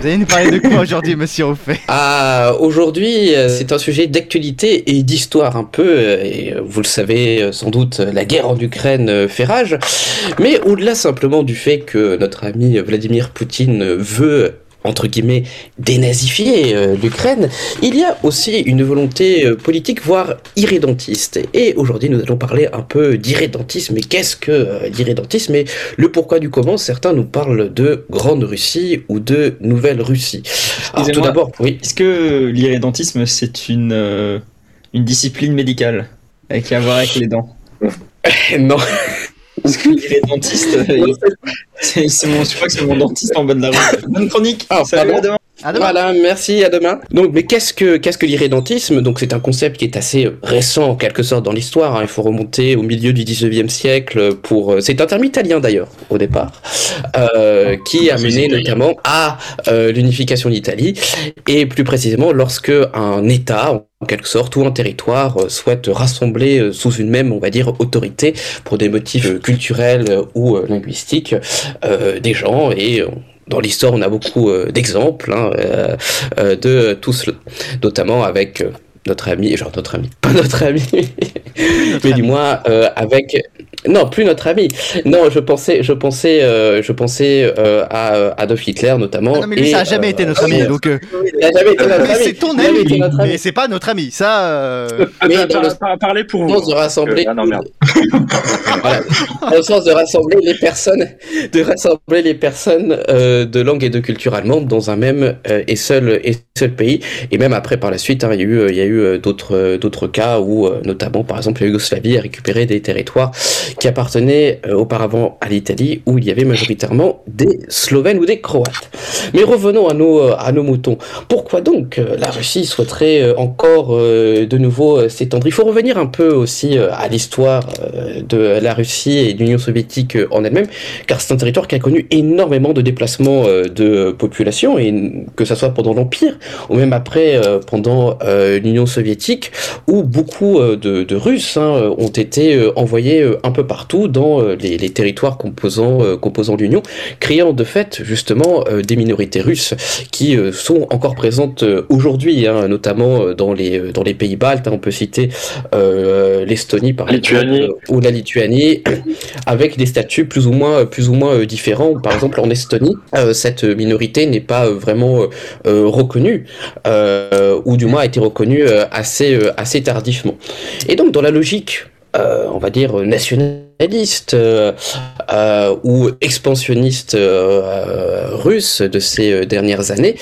Vous allez nous parler de quoi aujourd'hui, monsieur Ruffet Ah, aujourd'hui, euh, c'est un sujet d'actualité et d'histoire un peu. euh, Et euh, vous le savez sans doute, la guerre en Ukraine fait rage. Mais au-delà simplement du fait que notre ami Vladimir Poutine veut entre guillemets dénazifier euh, l'Ukraine, il y a aussi une volonté euh, politique, voire irrédentiste. Et aujourd'hui, nous allons parler un peu d'irrédentisme. Mais qu'est-ce que euh, l'irrédentisme et le pourquoi du comment? Certains nous parlent de Grande Russie ou de Nouvelle Russie. Alors, tout d'abord, oui. Est-ce que l'irrédentisme, c'est une, euh, une discipline médicale avec à voir avec les dents? Non. Parce que l'irrédentiste, euh, c'est c'est mon, je crois que c'est mon dentiste en bas de la rue. Bonne chronique. Ah, Salut, pardon. À demain. Voilà, merci, à demain. Donc, mais qu'est-ce que qu'est-ce que l'irrédentisme? Donc, c'est un concept qui est assez récent en quelque sorte dans l'histoire. hein. Il faut remonter au milieu du 19e siècle pour. euh, C'est un terme italien d'ailleurs au départ, euh, qui a c'est mené notamment à euh, l'unification d'Italie et plus précisément lorsque un État en quelque sorte, ou un territoire euh, souhaite rassembler euh, sous une même, on va dire, autorité pour des motifs euh, culturels euh, ou euh, linguistiques euh, des gens et euh, dans l'histoire, on a beaucoup euh, d'exemples hein, euh, euh, de tout cela, notamment avec notre ami, genre notre ami, pas notre ami, mais du moins euh, avec, non, plus notre ami. Non, je pensais, je pensais, euh, je pensais euh, à euh, Adolf Hitler notamment. Ah non, mais lui, et, ça a jamais euh, été notre ami, donc. euh, ça a jamais été notre mais ami. c'est ton ami, ami. mais c'est pas notre ami. Ça. euh, Mais le par- par- Parlez pour vous. sens de rassembler, Ah non, merde. voilà, dans le sens de rassembler les personnes, de rassembler les personnes euh, de langue et de culture allemande dans un même euh, et seul et seul pays. Et même après, par la suite, hein, il y a eu, il y a eu euh, d'autres euh, d'autres cas où, euh, notamment, par exemple, la Yougoslavie a récupéré des territoires qui appartenaient auparavant à l'Italie, où il y avait majoritairement des Slovènes ou des Croates. Mais revenons à nos à nos moutons. Pourquoi donc la Russie souhaiterait encore de nouveau s'étendre? Il faut revenir un peu aussi à l'histoire de la Russie et de l'Union soviétique en elle-même, car c'est un territoire qui a connu énormément de déplacements de population, et que ça soit pendant l'Empire ou même après pendant euh, l'Union soviétique, où beaucoup euh, de, de Russes hein, ont été euh, envoyés euh, un peu partout dans euh, les, les territoires composant, euh, composant l'Union, créant de fait justement euh, des minorités russes qui euh, sont encore présentes euh, aujourd'hui, hein, notamment euh, dans les euh, dans les pays baltes. hein. on peut citer euh, l'Estonie par Lituanie. exemple, euh, ou la Lituanie, avec des statuts plus ou moins plus ou moins euh, différents. Par exemple, en Estonie, euh, cette minorité n'est pas euh, vraiment euh, euh, reconnue, euh, ou du moins a été reconnue euh, assez euh, assez tardivement. Et donc, dans la logique euh, on va dire nationaliste ou expansionniste russe de ces dernières années,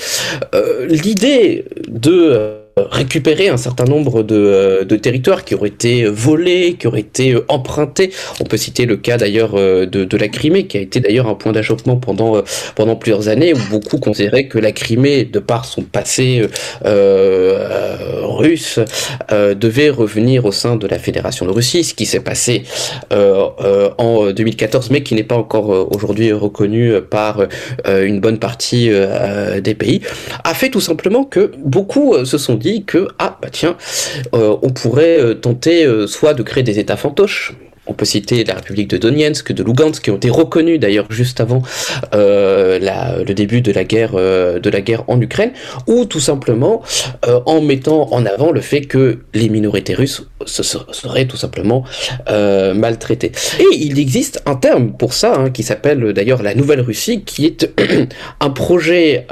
l'idée de récupérer un certain nombre de, euh, de territoires qui auraient été volés, qui auraient été euh, empruntés. On peut citer le cas d'ailleurs euh, de, la Crimée, qui a été d'ailleurs un point d'achoppement pendant, pendant plusieurs années, où beaucoup considéraient que la Crimée, de par son passé euh, russe, euh, devait revenir au sein de la Fédération de Russie, ce qui s'est passé euh, en 2014, mais qui n'est pas encore aujourd'hui reconnu par une bonne partie des pays, a fait tout simplement que beaucoup se sont dit que ah bah tiens, euh, on pourrait euh, tenter euh, soit de créer des États fantoches. On peut citer la République de Donetsk, de Lugansk, qui ont été reconnus d'ailleurs juste avant euh, le début de la guerre euh, de la guerre en Ukraine, ou tout simplement euh, en mettant en avant le fait que les minorités russes se, se- seraient tout simplement maltraitées. Et il existe un terme pour ça, hein, qui s'appelle d'ailleurs la Nouvelle Russie, qui est un projet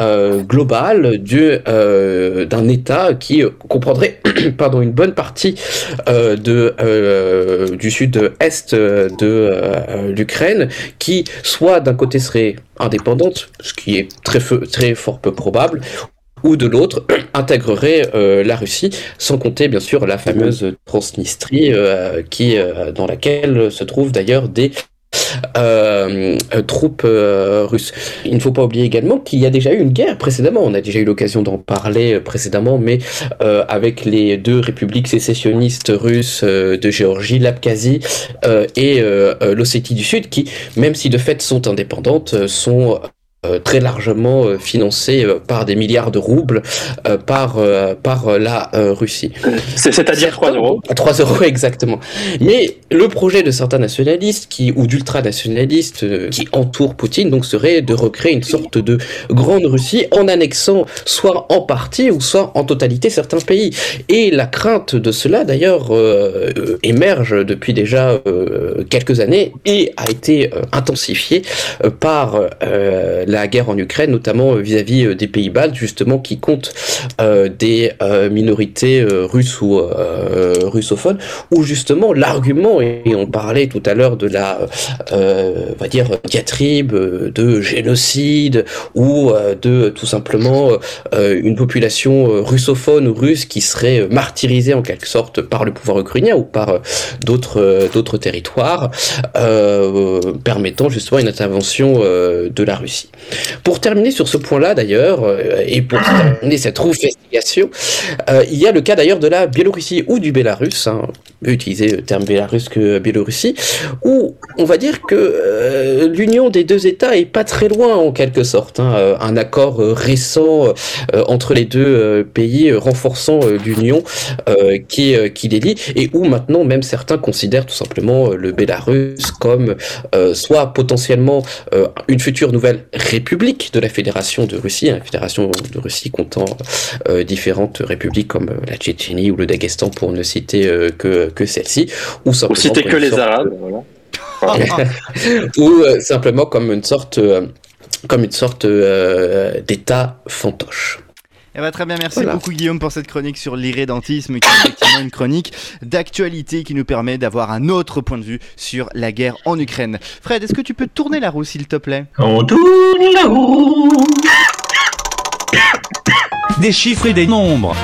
global du, d'un État qui comprendrait pardon, une bonne partie de, du sud-est euh, de euh, l'Ukraine, qui soit d'un côté serait indépendante, ce qui est très, très fort peu probable, ou de l'autre intégrerait euh, la Russie, sans compter bien sûr la fameuse Transnistrie, qui, dans laquelle se trouvent d'ailleurs des troupes euh, russes. Il ne faut pas oublier également qu'il y a déjà eu une guerre précédemment. On a déjà eu l'occasion d'en parler euh, précédemment, mais euh, avec les deux républiques sécessionnistes russes euh, de Géorgie, l'Abkhazie euh, et euh, euh, l'Ossétie du Sud, qui, même si de fait sont indépendantes, euh, sont euh, très largement euh, financées euh, par des milliards de roubles euh, par, euh, par euh, la euh, Russie. C'est- C'est-à-dire 3 euros. À 3 euros exactement. Mais le projet de certains nationalistes qui, ou d'ultranationalistes euh, qui entourent Poutine donc serait de recréer une sorte de grande Russie en annexant soit en partie ou soit en totalité certains pays. Et la crainte de cela d'ailleurs euh, euh, émerge depuis déjà euh, quelques années et a été euh, intensifiée euh, par euh, la guerre en Ukraine, notamment euh, vis-à-vis euh, des pays baltes, justement, qui comptent euh, des minorités russes ou russophones, où justement l'argument, et on parlait tout à l'heure de la, on va dire, diatribe, de génocide, ou de tout simplement une population russophone ou russe qui serait martyrisée en quelque sorte par le pouvoir ukrainien ou par d'autres d'autres territoires, permettant justement une intervention de la Russie. Pour terminer sur ce point-là d'ailleurs, euh, et pour terminer cette investigation, euh, il y a le cas d'ailleurs de la Biélorussie ou du Bélarus, hein, utiliser le terme Bélarus que Biélorussie, où on va dire que euh, l'union des deux États est pas très loin en quelque sorte. hein. Un accord récent euh, entre les deux pays renforçant l'union qui, qui les lie et où maintenant même certains considèrent tout simplement le Bélarus comme soit potentiellement une future nouvelle république de la Fédération de Russie, hein, la Fédération de Russie comptant euh, différentes républiques comme euh, la Tchétchénie ou le Daghestan pour ne citer euh, que, que celle-ci, ou simplement citer comme que une les sorte- Arabes. Voilà. ou simplement comme une sorte, comme une sorte d'État fantoche. Eh ben, très bien, merci Voilà. beaucoup Guillaume pour cette chronique sur l'irrédentisme, qui est effectivement une chronique d'actualité qui nous permet d'avoir un autre point de vue sur la guerre en Ukraine. Fred, est-ce que tu peux tourner la roue s'il te plaît? On tourne la roue. Des chiffres et des nombres.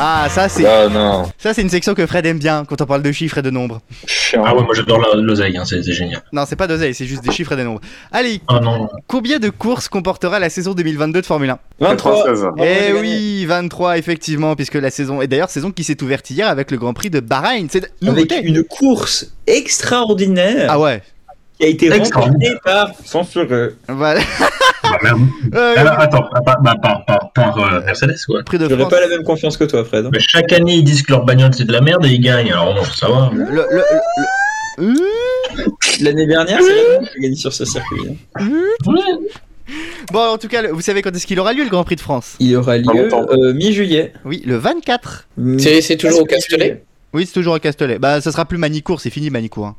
Ah, ça c'est Ah non. ça c'est une section que Fred aime bien quand on parle de chiffres et de nombres. Chiant. Ah ouais, moi j'adore la- l'oseille, hein, c'est c'est génial. Non, c'est pas d'oseille, c'est juste des chiffres et des nombres. Allez, Ah non. combien de courses comportera la saison 2022 de Formule 1 23. 96. Bravo, Eh oui, 23 effectivement, puisque la saison et d'ailleurs saison qui s'est ouverte hier avec le Grand Prix de Bahreïn. C'est Avec une course extraordinaire Ah ouais. qui a été remportée par Censureux. Voilà. Merde. Euh, Alors, attends, bah, par, par, par, euh, Mercedes, quoi. Prix de J'aurais France. pas la même confiance que toi, Fred. hein. Mais chaque année, ils disent que leur bagnole c'est de la merde et ils gagnent. Alors non, ça va. Le, le- le- le- L'année dernière, c'est la même qui a gagné sur ce circuit. hein. Bon, en tout cas, vous savez quand est-ce qu'il aura lieu le Grand Prix de France? Il aura lieu longtemps. euh, mi-juillet. Oui, le 24. C'est c'est toujours au Castellet? Oui, c'est toujours à Castellet. Bah, ça sera plus Manicourt, c'est fini Manicourt. hein.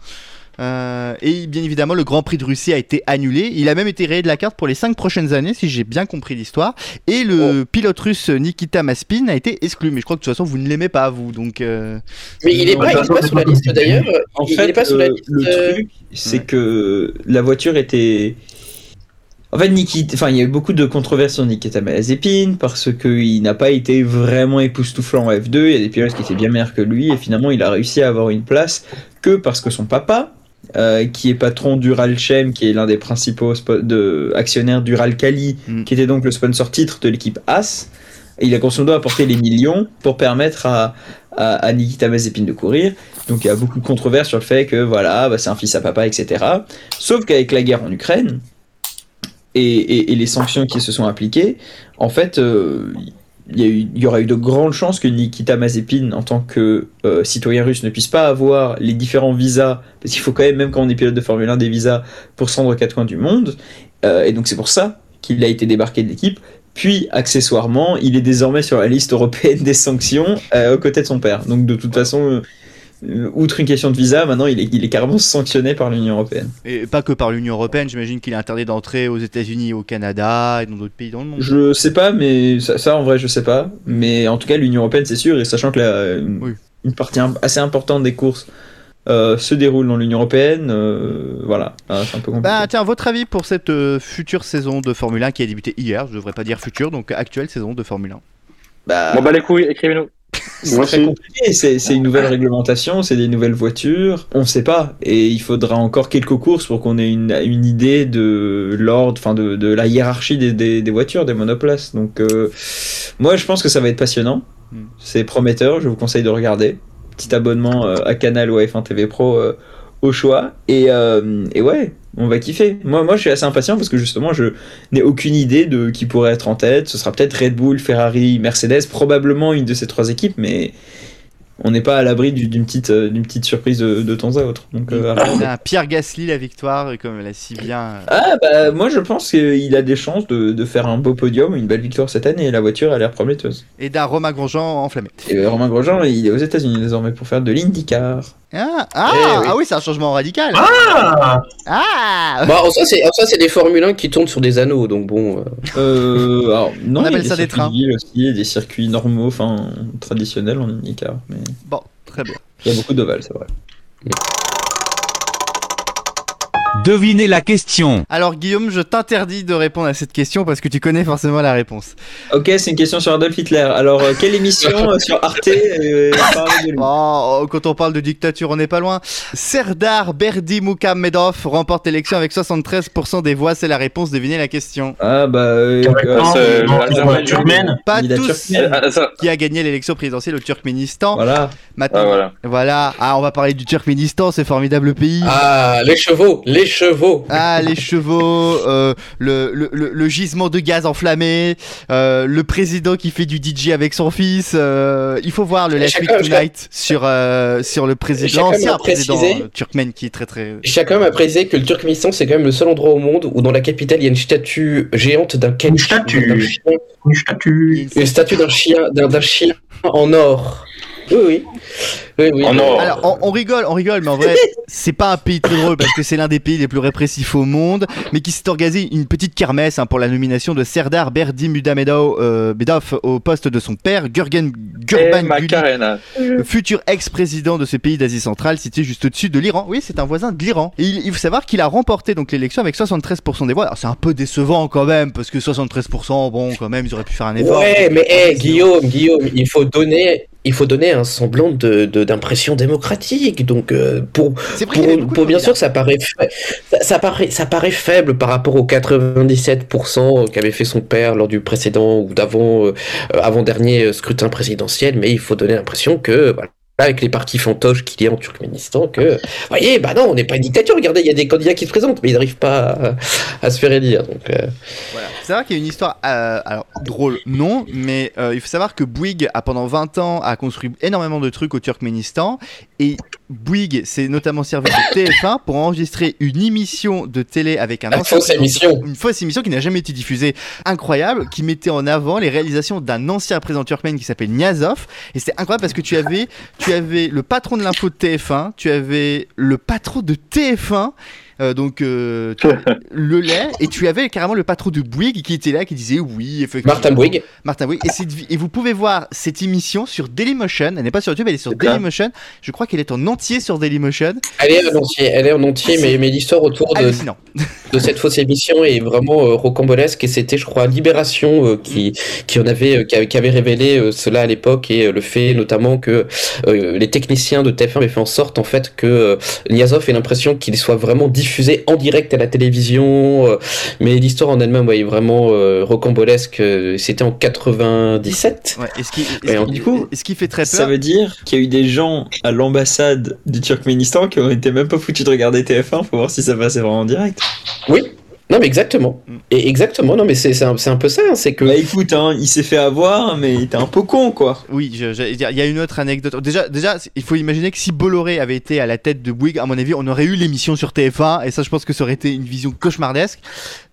Euh, et bien évidemment, le Grand Prix de Russie a été annulé. Il a même été rayé de la carte pour les 5 prochaines années, si j'ai bien compris l'histoire. Et le pilote russe Nikita Maspin a été exclu. Mais je crois que de toute façon, vous ne l'aimez pas, vous. Donc, euh, Mais il est Non, pas, sur la liste d'ailleurs. En il fait, n'est pas sur la euh, liste. le truc, c'est Ouais. que la voiture était. En fait, Nikita, enfin, il y a eu beaucoup de controverses sur Nikita Mazepin parce qu'il n'a pas été vraiment époustouflant en F2. Il y a des pilotes qui étaient bien meilleurs que lui et finalement, il a réussi à avoir une place que parce que son papa, euh, qui est patron d'Uralchem, qui est l'un des principaux de, actionnaires d'Uralkali, Mm. qui était donc le sponsor titre de l'équipe As, il a grosso modo apporté les millions pour permettre à, à, à Nikita Mazepin de courir. Donc il y a beaucoup de controverses sur le fait que voilà, bah, c'est un fils à papa, etc. Sauf qu'avec la guerre en Ukraine et, et- et les sanctions qui se sont appliquées, en fait, euh, il y, y aura eu de grandes chances que Nikita Mazepin, en tant que euh, citoyen russe, ne puisse pas avoir les différents visas, parce qu'il faut quand même, même quand on est pilote de Formule 1, des visas pour se rendre aux quatre coins du monde. Euh, et donc c'est pour ça qu'il a été débarqué de l'équipe. Puis, accessoirement, il est désormais sur la liste européenne des sanctions euh, aux côtés de son père. Donc, de toute façon, outre une question de visa, maintenant, il est, il est carrément sanctionné par l'Union européenne. et pas que par l'Union Européenne, j'imagine qu'il est interdit d'entrer aux États-Unis, au Canada et dans d'autres pays dans le monde. Je sais pas, mais ça, ça, en vrai, je sais pas. Mais en tout cas, l'Union européenne, c'est sûr, et sachant que la, une, Oui. une partie assez importante des courses euh, se déroule dans l'Union européenne, euh, voilà, Ah, c'est un peu compliqué. Bah tiens, votre avis pour cette euh, future saison de Formule 1 qui a débuté hier, je devrais pas dire future, donc actuelle saison de Formule 1. Bah, Bon bah les couilles, écrivez-nous. c'est très compliqué, c'est c'est une nouvelle réglementation, c'est des nouvelles voitures, on sait pas. Et il faudra encore quelques courses pour qu'on ait une, une idée de l'ordre, enfin de, de la hiérarchie des, des, des voitures, des monoplaces. Donc euh, moi je pense que ça va être passionnant, Hmm. c'est prometteur, je vous conseille de regarder. Petit abonnement euh, à Canal ou à F1 TV Pro euh, au choix. Et, euh, et ouais, on va kiffer. Moi, moi je suis assez impatient parce que justement je n'ai aucune idée de qui pourrait être en tête. Ce sera peut-être Red Bull, Ferrari, Mercedes, probablement une de ces trois équipes, mais on n'est pas à l'abri du- d'une petite, euh, d'une petite surprise de, de temps à autre. Donc, euh. Ah, Pierre Gasly la victoire, comme elle a si bien. euh, ah bah moi je pense qu'il a des chances de, de faire un beau podium, une belle victoire cette année. La voiture a l'air prometteuse. Et d'un Romain Grosjean enflammé. Et euh, Romain Grosjean, il est aux États-Unis désormais pour faire de l'IndyCar. Ah, ah, Eh oui. ah oui, c'est un changement radical. Ah Ah Bah, en soi, c'est en soi, c'est des Formule 1 qui tournent sur des anneaux, donc bon. euh, Euh, alors, non, On appelle ça des circuits trains. aussi, des circuits normaux, enfin traditionnels en IndyCar. Mais Bon, très bien. il y a beaucoup d'ovales, c'est vrai. Devinez la question. Alors Guillaume, je t'interdis de répondre à cette question parce que tu connais forcément la réponse. Ok, c'est une question sur Adolf Hitler. Alors, euh, quelle émission euh, sur Arte euh, parlait de lui? Oh, quand on parle de dictature, on n'est pas loin. Serdar Berdimuhamedov remporte l'élection avec 73% des voix. C'est la réponse. Devinez la question. Ah bah, c'est. Pas tous. Ah, qui a gagné l'élection présidentielle au Turkménistan. voilà. Maintenant, ah, voilà. voilà. Ah, on va parler du Turkménistan, ce formidable pays. Ah, les chevaux, les chevaux. Ah, les chevaux, euh, le, le, le, le gisement de gaz enflammé, euh, le président qui fait du DJ avec son fils. euh, il faut voir le Last chacun- Week Tonight sur, euh, sur le président. un président précisé- euh, turkmène qui est très très. Chacun m'a précisé que le Turkménistan, c'est quand même le seul endroit au monde où dans la capitale, il y a une statue géante d'un Une statue. Une statue. Une statue d'un chien, d'un chien en or. Oui, oui. Oui. Alors, on, on rigole, on rigole, mais en vrai, c'est pas un pays très drôle parce que c'est l'un des pays les plus répressifs au monde, mais qui s'est organisé une petite kermesse hein, pour la nomination de Serdar Berdimuhamedov euh, Bedov au poste de son père, Gurgen Gurban Guli, le futur ex-président de ce pays d'Asie centrale, situé juste au-dessus de l'Iran. Oui, c'est un voisin de l'Iran. Et il, il faut savoir qu'il a remporté donc l'élection avec 73% des voix. Alors c'est un peu décevant quand même, parce que 73%, bon, quand même, ils auraient pu faire un effort. Ouais, mais eh, Guillaume, Guillaume, il faut donner, il faut donner un semblant de de- d'impression démocratique. Donc euh, pour pour, pour de bien sûr, ça paraît ça, ça paraît ça paraît faible par rapport aux 97% qu'avait fait son père lors du précédent ou d'avant euh, avant dernier scrutin présidentiel. Mais il faut donner l'impression que voilà. Avec les partis fantoches qu'il y a en Turkménistan, que, voyez, bah non, on n'est pas une dictature. Regardez, il y a des candidats qui se présentent, mais ils n'arrivent pas à, à se faire élire. Donc, euh, Voilà. C'est vrai qu'il y a une histoire, euh, alors drôle, non, mais euh, il faut savoir que Bouygues a pendant 20 ans a construit énormément de trucs au Turkménistan et Bouygues s'est notamment servi de TF1 pour enregistrer une émission de télé avec un Une ancien fausse émission. une fausse émission qui n'a jamais été diffusée, incroyable, qui mettait en avant les réalisations d'un ancien président turkmène qui s'appelle Niazov et c'est incroyable parce que tu avais, tu avais le patron de l'info de TF1, tu avais le patron de TF1. Euh, donc euh, tu- le lait et tu avais carrément le patron de Bouygues qui était là qui disait oui effectivement. Martin Bouygues. Martin Bouygues. Et, vous pouvez voir cette émission sur Dailymotion. Elle n'est pas sur YouTube elle est sur D'accord. Dailymotion. Je crois qu'elle est en entier sur Dailymotion. Elle est en entier, elle est en entier, mais, mais l'histoire autour de, cette fausse émission est vraiment euh, rocambolesque et c'était, je crois, Libération euh, qui, qui en avait, euh, qui, avait, qui avait révélé euh, cela à l'époque et euh, le fait notamment que euh, les techniciens de TF1 avaient fait en sorte en fait que euh, Niazov ait l'impression qu'il soit vraiment diffusé en direct à la télévision, euh, mais l'histoire en elle-même ouais, est vraiment euh, rocambolesque. C'était en 97. ouais, et ce qui, et Et ce en- qui- du coup, et ce qui fait très Ça peur veut dire qu'il y a eu des gens à l'ambassade du Turkménistan qui ont été même pas foutus de regarder TF1 pour voir si ça passait vraiment en direct. Oui. Non mais exactement. Mm. Et exactement. Non mais c'est c'est un, c'est un peu ça. hein, c'est que Bah écoute, hein, il s'est fait avoir, mais il était un peu con quoi. Oui, il y a une autre anecdote. Déjà, déjà, il faut imaginer que si Bolloré avait été à la tête de Bouygues, à mon avis, on aurait eu l'émission sur TF1, et ça, je pense que ça aurait été une vision cauchemardesque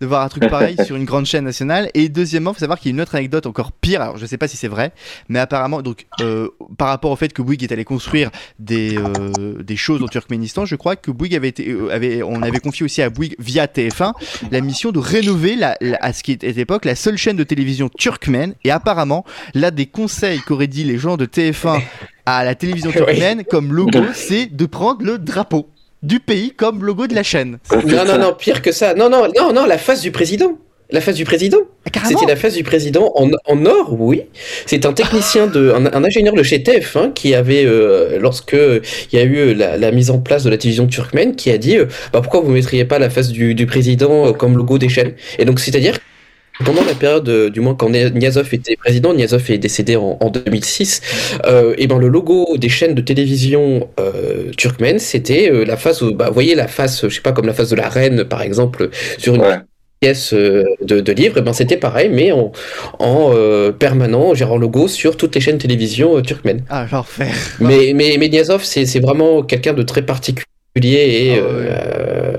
de voir un truc pareil sur une grande chaîne nationale. Et deuxièmement, faut savoir qu'il y a une autre anecdote encore pire. Alors, je sais pas si c'est vrai, mais apparemment, donc, euh, par rapport au fait que Bouygues est allé construire des euh, des choses au Turkménistan, je crois que Bouygues avait été, euh, avait, on avait confié aussi à Bouygues via TF1 la mission de rénover la, la- à ce qui était à l'époque la seule chaîne de télévision turkmène. Et apparemment, là, des conseils qu'auraient dit les gens de TF1 à la télévision turkmène comme logo, c'est de prendre le drapeau du pays comme logo de la chaîne. non non non pire que ça. Non non non non la face du président. La face du président. Ah. C'était la face du président en, en or, oui. C'est un technicien de, un, un ingénieur de chez TF1 qui avait, euh, lorsque il y a eu la, la mise en place de la télévision turkmène, qui a dit, euh, bah, pourquoi vous mettriez pas la face du, du président euh, comme logo des chaînes? Et donc c'est-à-dire pendant la période, euh, du moins quand Ni- Niazov était président, Niazov est décédé en, en 2006, euh, et ben le logo des chaînes de télévision euh, turkmènes, c'était euh, la face, où- bah, vous voyez la face, je sais pas, comme la face de la reine par exemple, sur une Ouais. Euh, de, de livre, et ben c'était pareil, mais en, en euh, permanent, gérant logo sur toutes les chaînes télévision euh, turkmènes. Ah, l'enfer. Mais, mais, mais Niazov, c'est vraiment quelqu'un de très particulier. Et Ah euh,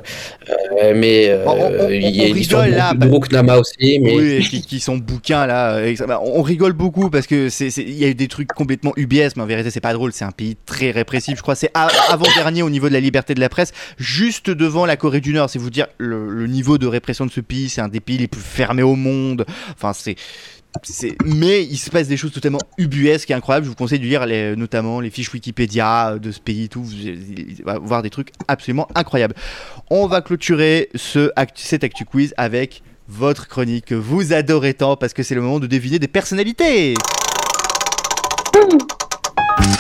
euh, mais euh, Bon, on- on- il y a une histoire rigole, là, de Nama aussi, mais Oui, qui, qui sont bouquins là. on rigole beaucoup parce que c'est, il y a eu des trucs complètement UBS, mais en vérité c'est pas drôle. C'est un pays très répressif. Je crois c'est a- avant-dernier au niveau de la liberté de la presse, juste devant la Corée du Nord. C'est vous dire le, le niveau de répression de ce pays. C'est un des pays les plus fermés au monde. Enfin c'est. Mais il se passe des choses totalement ubuesques et incroyables. Je vous conseille de lire notamment les fiches Wikipédia de ce pays, tout. Vous allez voir des trucs absolument incroyables. On va clôturer ce cet Actu Quiz avec votre chronique que vous adorez tant parce que c'est le moment de deviner des personnalités.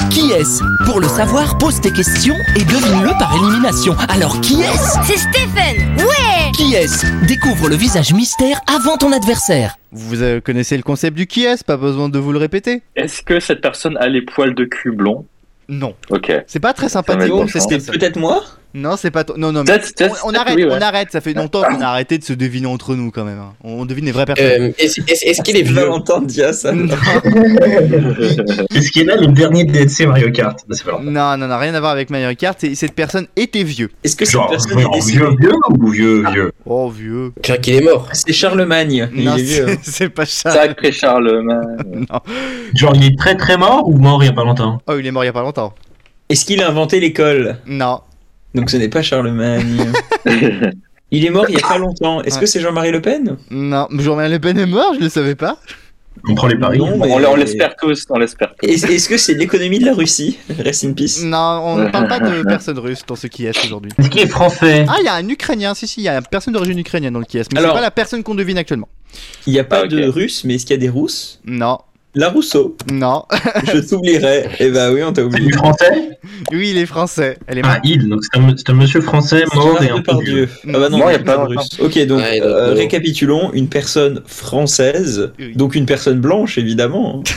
Qui est-ce Pour le savoir, pose tes questions et devine-le par élimination. Alors qui est-ce C'est Stephen Ouais Qui est-ce Découvre le visage mystère avant ton adversaire. Vous euh, connaissez le concept du qui est pas besoin de vous le répéter. Est-ce que cette personne a les poils de cul blonds? Non. Ok. C'est pas très sympathique. bon, c'était peut-être moi? Non, c'est pas toi. Non, non, mais on, arrête, oui, ouais. on arrête. Ça fait longtemps qu'on a arrêté de se deviner entre nous quand même. hein. On devine les vraies personnes. euh, est-ce est-ce- est-ce qu'il est vieux Valentin ça. Est-ce qu'il est là le dernier DLC Mario Kart? Bah, c'est. Non, non, non, rien à voir avec Mario Kart. c'est- Cette personne était vieux. Est-ce que cette Genre, personne est vieux, vieux ou vieux, vieux? Oh, vieux. Je crois qu'il est mort. C'est Charlemagne. Il Non, est vieux. c'est- c'est pas ça. Sacré Charlemagne. Non. Genre, il est très très mort ou mort il y a pas longtemps? Oh, il est mort il y a pas longtemps. Est-ce qu'il a inventé l'école? Non. Donc ce n'est pas Charlemagne. il est mort il y a pas longtemps. Est-ce que c'est Jean-Marie Le Pen? Non, Jean-Marie Le Pen est mort, je le savais pas. On prend les paris. Non, mais- On, l'espère tous, on l'espère tous. Est-ce que c'est l'économie de la Russie? Rest in peace. Non, on ne parle pas de personnes russes dans ce qui est aujourd'hui. Qu'il est français? Ah, il y a un Ukrainien, si, si, il y a une personne d'origine ukrainienne dans le qui est, mais Alors- c'est pas la personne qu'on devine actuellement. Il n'y a pas Ah, de Russes, mais est-ce qu'il y a des Rousses? Non, La Rousseau. non. Je t'oublierai. Eh bah oui, on t'a C'est oublié. du français? Oui, il est français. Elle est Ah, il, donc c'est un, c'est un monsieur français mort et un peu vieux. Dieu. Ah bah non, Non, il y a pas de longtemps. Russe. Ok, donc Ouais, euh, récapitulons. Une personne française, Oui. donc une personne blanche évidemment.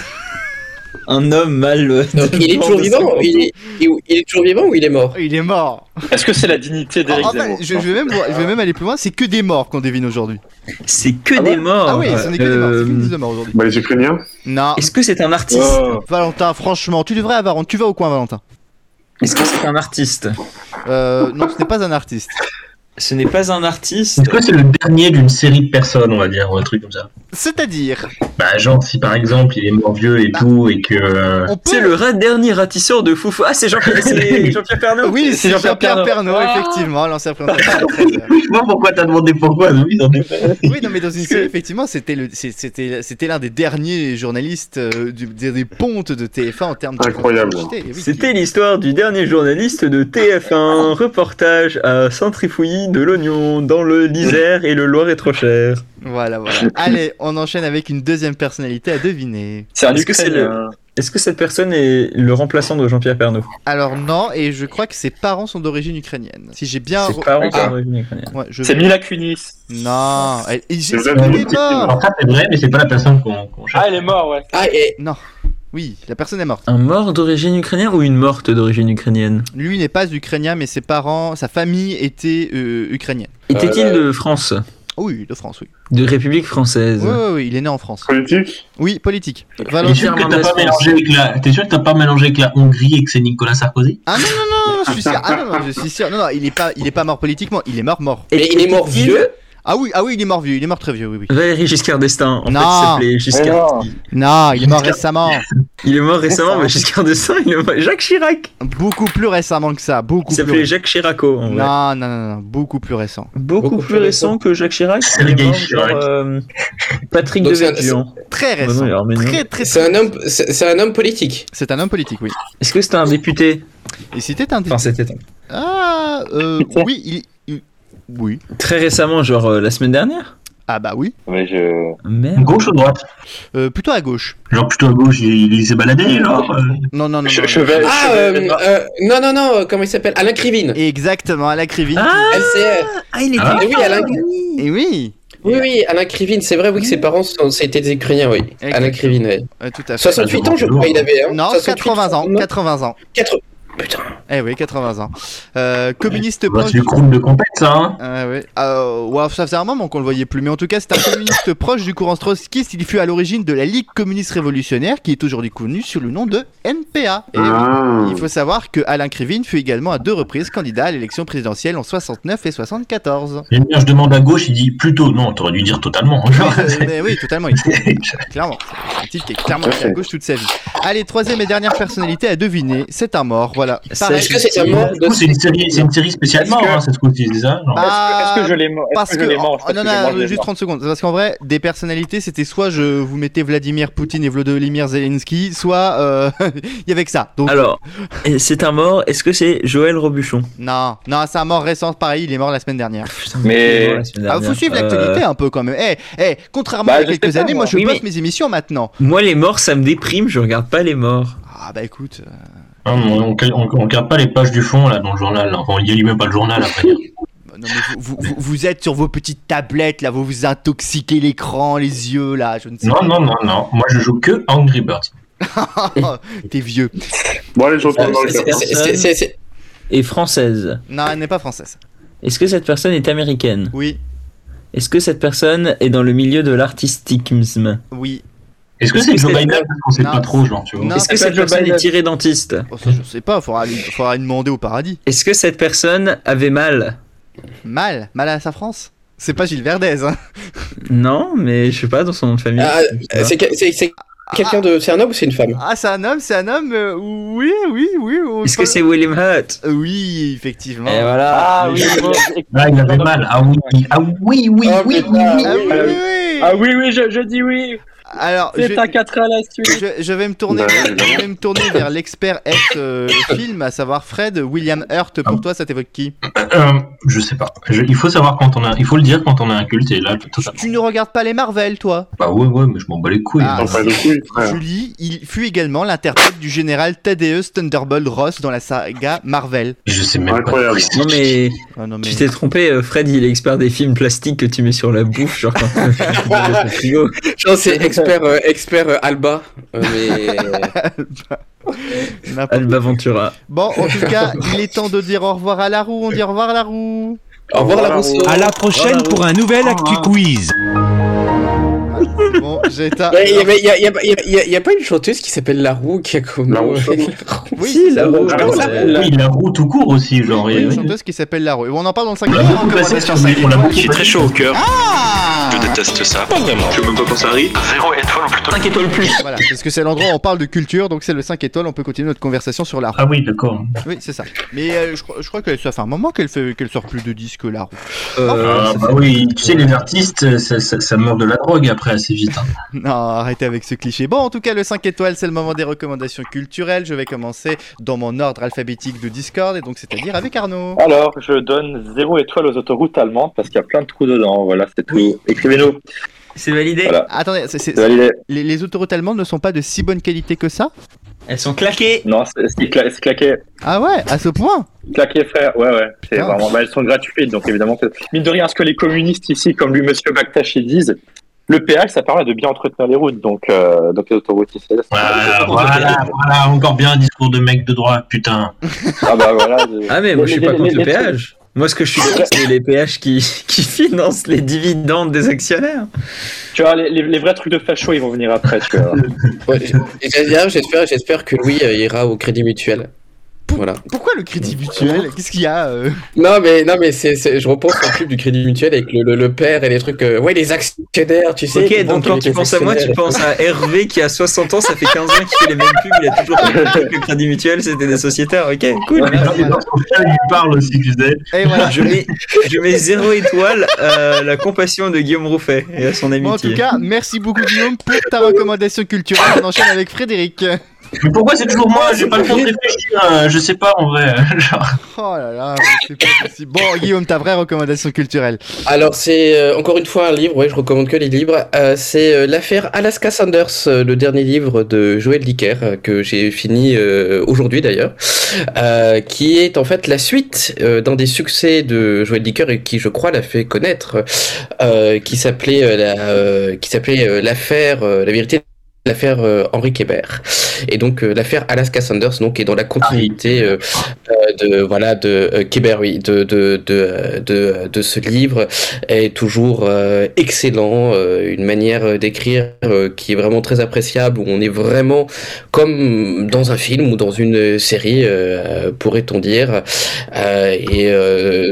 un homme mal. Donc il est toujours vivant il est, il, il est toujours vivant ou il est mort? Il est mort. Est-ce que c'est la dignité d'Éric En fait, Zemmour? je, je vais même, voir- je vais même aller plus loin, c'est que des morts qu'on devine aujourd'hui. C'est que Ah des morts. Ah oui, ce n'est que des morts, c'est que Euh, des morts aujourd'hui. Bah, les Ukrainiens? Non. Est-ce que c'est un artiste? Oh. Valentin, franchement, tu devrais avoir. Tu vas au coin, Valentin Est-ce que c'est un artiste? Euh, Non, ce n'est pas un artiste. Ce n'est pas un artiste. Est-ce que c'est le dernier d'une série de personnes, on va dire, ou un truc comme ça C'est-à-dire, Bah, genre, si par exemple il est mort vieux et tout, et que. euh, on peut. C'est le dernier ratisseur de Foufou. Ah, c'est Jean-Pierre c'est Jean-Pierre Pernaut. Oui, c'est Jean-Pierre Jean-Pierre Pernaut, Pernaut. effectivement, l'ancien présentateur. Je pas pourquoi t'as demandé pourquoi, oui, dans des faits. Oui, non, mais dans une série, effectivement, c'était le, c'est- c'était, c'était l'un des derniers journalistes euh, du- des, des pontes de TF1 en termes de Incroyable. oui, C'était l'histoire du dernier journaliste de TF1, reportage à Saint-Trifouillis de l'oignon dans le l'Isère et le Loir est trop cher. Voilà, voilà. Allez, on enchaîne avec une deuxième personnalité à deviner. C'est un Est-ce que c'est Ukrainien. Est-ce que cette personne est le remplaçant de Jean-Pierre Pernaut Alors non, et je crois que ses parents sont d'origine ukrainienne. Si j'ai bien... Ses re- parents Ah. sont d'origine ukrainienne. Ouais, je C'est Mila Kunis. Non, elle... est c'est vrai, mais c'est pas la personne qu'on qu'on cherche. Ah, elle est morte, ouais. Ah, et Non. Oui, la personne est morte. Un mort d'origine ukrainienne ou une morte d'origine ukrainienne Lui n'est pas ukrainien, mais ses parents, sa famille était euh, ukrainienne. Était-il de France? Oh oui, de France, oui. De République française? Oui, oui, oui, il est né en France. Politique? Oui, politique. T'es Valentin. sûr, que t'as pas mélangé avec la... T'es sûr que t'as pas mélangé avec la Hongrie et que c'est Nicolas Sarkozy? Ah non, non, non, je suis sûr. Ah non, non, je suis sûr. Non, non, il est pas, il est pas mort politiquement, il est mort, mort. mais il est mort vieux? Ah oui, ah oui, il est mort vieux, il est mort très vieux, oui, oui. Valéry Giscard d'Estaing. En Non. fait, il s'appelait Giscard. non. Non, il est mort récemment. Il est mort récemment, mais Giscard d'Estaing, il est mort. Jacques Chirac. Beaucoup plus récemment que ça, beaucoup Il plus. s'appelait Jacques Chiraco. En vrai. Non, non, non, non, beaucoup plus récent. Beaucoup, Beaucoup plus récent que Jacques Chirac. Il est Sergei mort, Chirac. genre, euh, Patrick Donc de c'est Vétuan. Très Bah non, récent. il. Très, très, C'est un homme, c'est c'est un homme politique. C'est un homme politique, oui. Est-ce que c'était un député? Et c'était un. Enfin, c'était un- Ah, euh, oui, il, il- Oui. très récemment, genre euh, la semaine dernière Ah bah oui. Mais je. Merde. Gauche ou droite Euh, plutôt à gauche. Genre plutôt à gauche, il, il s'est baladé, genre euh, Non, non, non. Je, non, vais. Ah, je euh, vais- euh, non, non, non, comment il s'appelle? Alain Krivine. Exactement, à la crivine. Ah, LCR. ah, il était. Ah. Eh oui, Alain... Et oui, oui, oui, Alain Krivine, c'est vrai, oui, que ses parents sont... c'était des Ukrainiens, oui. Exactement. Alain Krivine, oui. euh, tout à fait. 68 ans, je crois, il avait. Hein Non, 68,80 ans, non 80 ans. Quatre- Putain. Eh oui, 80 ans. Euh, communiste Bah, proche. c'est groupe de compète, ça, hein Ah ouais. Euh, ouais, ça faisait un moment qu'on le voyait plus, mais en tout cas, c'est un communiste proche du courant trotskiste. Il fut à l'origine de la Ligue communiste révolutionnaire, qui est aujourd'hui connue sous le nom de NPA. Et oui, Ah. il faut savoir que Alain Krivine fut également à deux reprises candidat à l'élection présidentielle en 69 et 74. J'aime bien, je demande à gauche, il dit plutôt non, t'aurais dû dire totalement. Oui, euh, mais oui, totalement. il- clairement. C'est un type qui est clairement à gauche toute sa vie. Allez, troisième et dernière personnalité à deviner. C'est un mort, voilà. Est-ce que c'est c'est une série, c'est une série spécialement, hein, cette fois-ci, c'est ça genre Bah, Est-ce que je l'ai mort Parce que, non, non, juste mort 30 secondes. Parce qu'en vrai, des personnalités, c'était soit je vous mettais Vladimir Poutine et Volodymyr Zelensky, soit euh, il y avait que ça. Donc, Alors, c'est un mort, est-ce que c'est Joël Robuchon? Non, non, c'est un mort récent, pareil, il est mort la semaine dernière. Mais- il Ah, faut suivre Euh, l'actualité un peu quand même. Eh, eh, contrairement Bah, à quelques années, moi, je poste mes émissions maintenant. Moi, les morts, ça me déprime, je regarde pas les morts. Ah bah écoute. euh, Hein, on, on, on regarde pas les pages du fond, là, dans le journal. là. Enfin, il lit même pas le journal, après. non, mais vous, vous, vous- vous êtes sur vos petites tablettes là, vous vous intoxiquez l'écran, les yeux là, je ne sais Non, pas. non, non, non. Moi, je joue que Angry Birds. T'es vieux. Bon, allez, je c'est- Et française. Non, elle n'est pas française. Est-ce que cette personne est américaine? Oui, Est-ce que cette personne est dans le milieu de l'artistiquisme oui. Est-ce que c'est Joe Biden Parce qu'on sait pas trop, genre, tu vois. Est-ce que cette personne est Oh, ça, je sais pas, faudra lui, faudra demander au paradis. Est-ce que cette personne avait mal Mal, mal à sa France. C'est pas Gilles Verdez. Hein. Non, mais je sais pas dans son nom de famille. Ah, c'est que- c'est- c'est quelqu'un de. C'est un homme ou c'est une femme Ah, c'est un homme, c'est un homme. euh, oui, oui, oui. Est-ce que c'est William Hurt Euh, Oui, effectivement. Et voilà. Ah oui, il avait mal. Ah oui, ah oui, oui, Oh, oui, oui. Ah oui, oui, oui. Ah oui, oui, je, je dis oui. Alors, je, C'est un 4 à la suite. je- je vais me tourner, Bah, vers, évidemment. je vais me tourner vers l'expert ex euh, film, à savoir Fred. William Hurt, pour toi, ça t'évoque qui? Euh, je sais pas. Je- il faut savoir quand on a. Il faut le dire quand on a un culte, et là, totalement. Tu ne regardes pas les Marvel, toi? Bah ouais, ouais, mais je m'en bats les couilles. Ah, couilles, frère. Julie, il fut également l'interprète du général Thaddeus Thunderbolt Ross dans la saga Marvel. Je sais même Incroyable. Non mais Ah non, mais... tu t'es trompé, euh, Fred il est expert des films plastiques que tu mets sur la bouffe, genre quand que c'est expert, euh, expert euh, Alba. euh, mais. Alba Ventura. Bon, en tout cas, il est temps de dire au revoir à la roue. On dit au revoir à la roue. Au revoir la Rousseau. À la prochaine pour un nouvel Actu Quiz. Bon, j'ai été. Il y, avait- y a, y a- y a- y a- y a pas une chanteuse qui s'appelle La Roux qui a comme. La Rousseau. Oui, Si, la roue. Ah, la roue. Oui, la roue tout court aussi, genre. Oui, et- une chanteuse qui s'appelle la roue. Et on en parle dans le 5 On l'a l'a beaucoup J'ai très chaud au cœur. Ah Je déteste ça. Pas vraiment. Je veux même pas penser à rire. Zéro étoile ou plutôt 5 étoiles plus. Voilà, parce que c'est l'endroit où on parle de culture, donc c'est le 5 étoiles, on peut continuer notre conversation sur la roue. Ah oui, d'accord. Oui, c'est ça. Mais euh, je, crois- je crois que ça fait un moment qu'elle fait qu'elle sort plus de disques, la roue. Ah, bah oui, tu sais, les artistes, ça, ça- ça meurt de la drogue après assez vite. hein. Non, arrêtez avec ce cliché. Bon, en tout cas, le 5 étoiles, c'est le moment des recommandations culturelles. Je vais commencer dans mon ordre alphabétique de Discord, et donc c'est-à-dire avec Arnaud. Alors, je donne 0 étoile aux autoroutes allemandes parce qu'il y a plein de trous dedans. Voilà, c'est tout. Écrivez-nous. C'est validé. Voilà. Attendez, c'est- c'est- C'est validé. les, les autoroutes allemandes ne sont pas de si bonne qualité que ça? Elles sont claquées. Non, c'est c'est cla- c'est claqué. Ah ouais, à ce point? Claqué, frère. Ouais, ouais. C'est vraiment. Bah, elles sont gratuites, donc évidemment. que- Mine de rien, ce que les communistes ici, comme lui, monsieur Baktashi, disent, le péage, ça permet de bien entretenir les routes. Donc, euh, donc les autoroutes ici. Voilà, voilà, voilà, encore bien un discours de mec de droite, putain. Ah bah voilà. je- Ah mais moi je suis pas les- contre les- le les- péage. Moi ce que je suis contre c'est les péages qui, qui financent les dividendes des actionnaires. Tu vois, les, les- les vrais trucs de facho, ils vont venir après, tu vois. Ouais, j'- J'espère, j'espère, j'espère que Louis euh, ira au Crédit Mutuel. Voilà. Pourquoi le crédit mutuel? Qu'est-ce qu'il y a euh? Non mais non mais c'est, je repense au club du Crédit Mutuel avec le, le, le père et les trucs. euh, ouais les actionnaires, tu sais. Ok donc quand tu penses à moi tu penses à Hervé qui a 60 ans, ça fait 15 ans qu'il fait les mêmes pubs, il a toujours compris que le crédit mutuel c'était des sociétaires, ok cool. Il parle aussi, tu sais. Et voilà. Je mets, je mets 0 étoile à la compassion de Guillaume Rouffet et à son Bon, en amitié. tout cas, merci beaucoup Guillaume pour ta recommandation culturelle. On enchaîne avec Frédéric. Mais pourquoi c'est toujours moi? J'ai pas le temps de réfléchir, euh, je sais pas en vrai. Genre. Oh là là, mais c'est pas possible. Bon, Guillaume, ta vraie recommandation culturelle. Alors c'est euh, encore une fois un livre, ouais, je recommande que les livres. Euh, c'est euh, l'affaire Alaska Sanders, le dernier livre de Joël Dicker que j'ai fini euh, aujourd'hui d'ailleurs, euh, qui est en fait la suite euh, d'un des succès de Joël Dicker et qui je crois l'a fait connaître, euh, qui s'appelait euh, la, euh, qui s'appelait euh, l'affaire, euh, la vérité. L'affaire euh, Henri Kébert. Et donc euh, l'affaire Alaska Sanders donc est dans la continuité euh, euh, de voilà de euh, Kéber, oui, de de, de de de ce livre est toujours euh, excellent, une manière d'écrire qui est vraiment très appréciable où on est vraiment comme dans un film ou dans une série pourrait-on dire. Et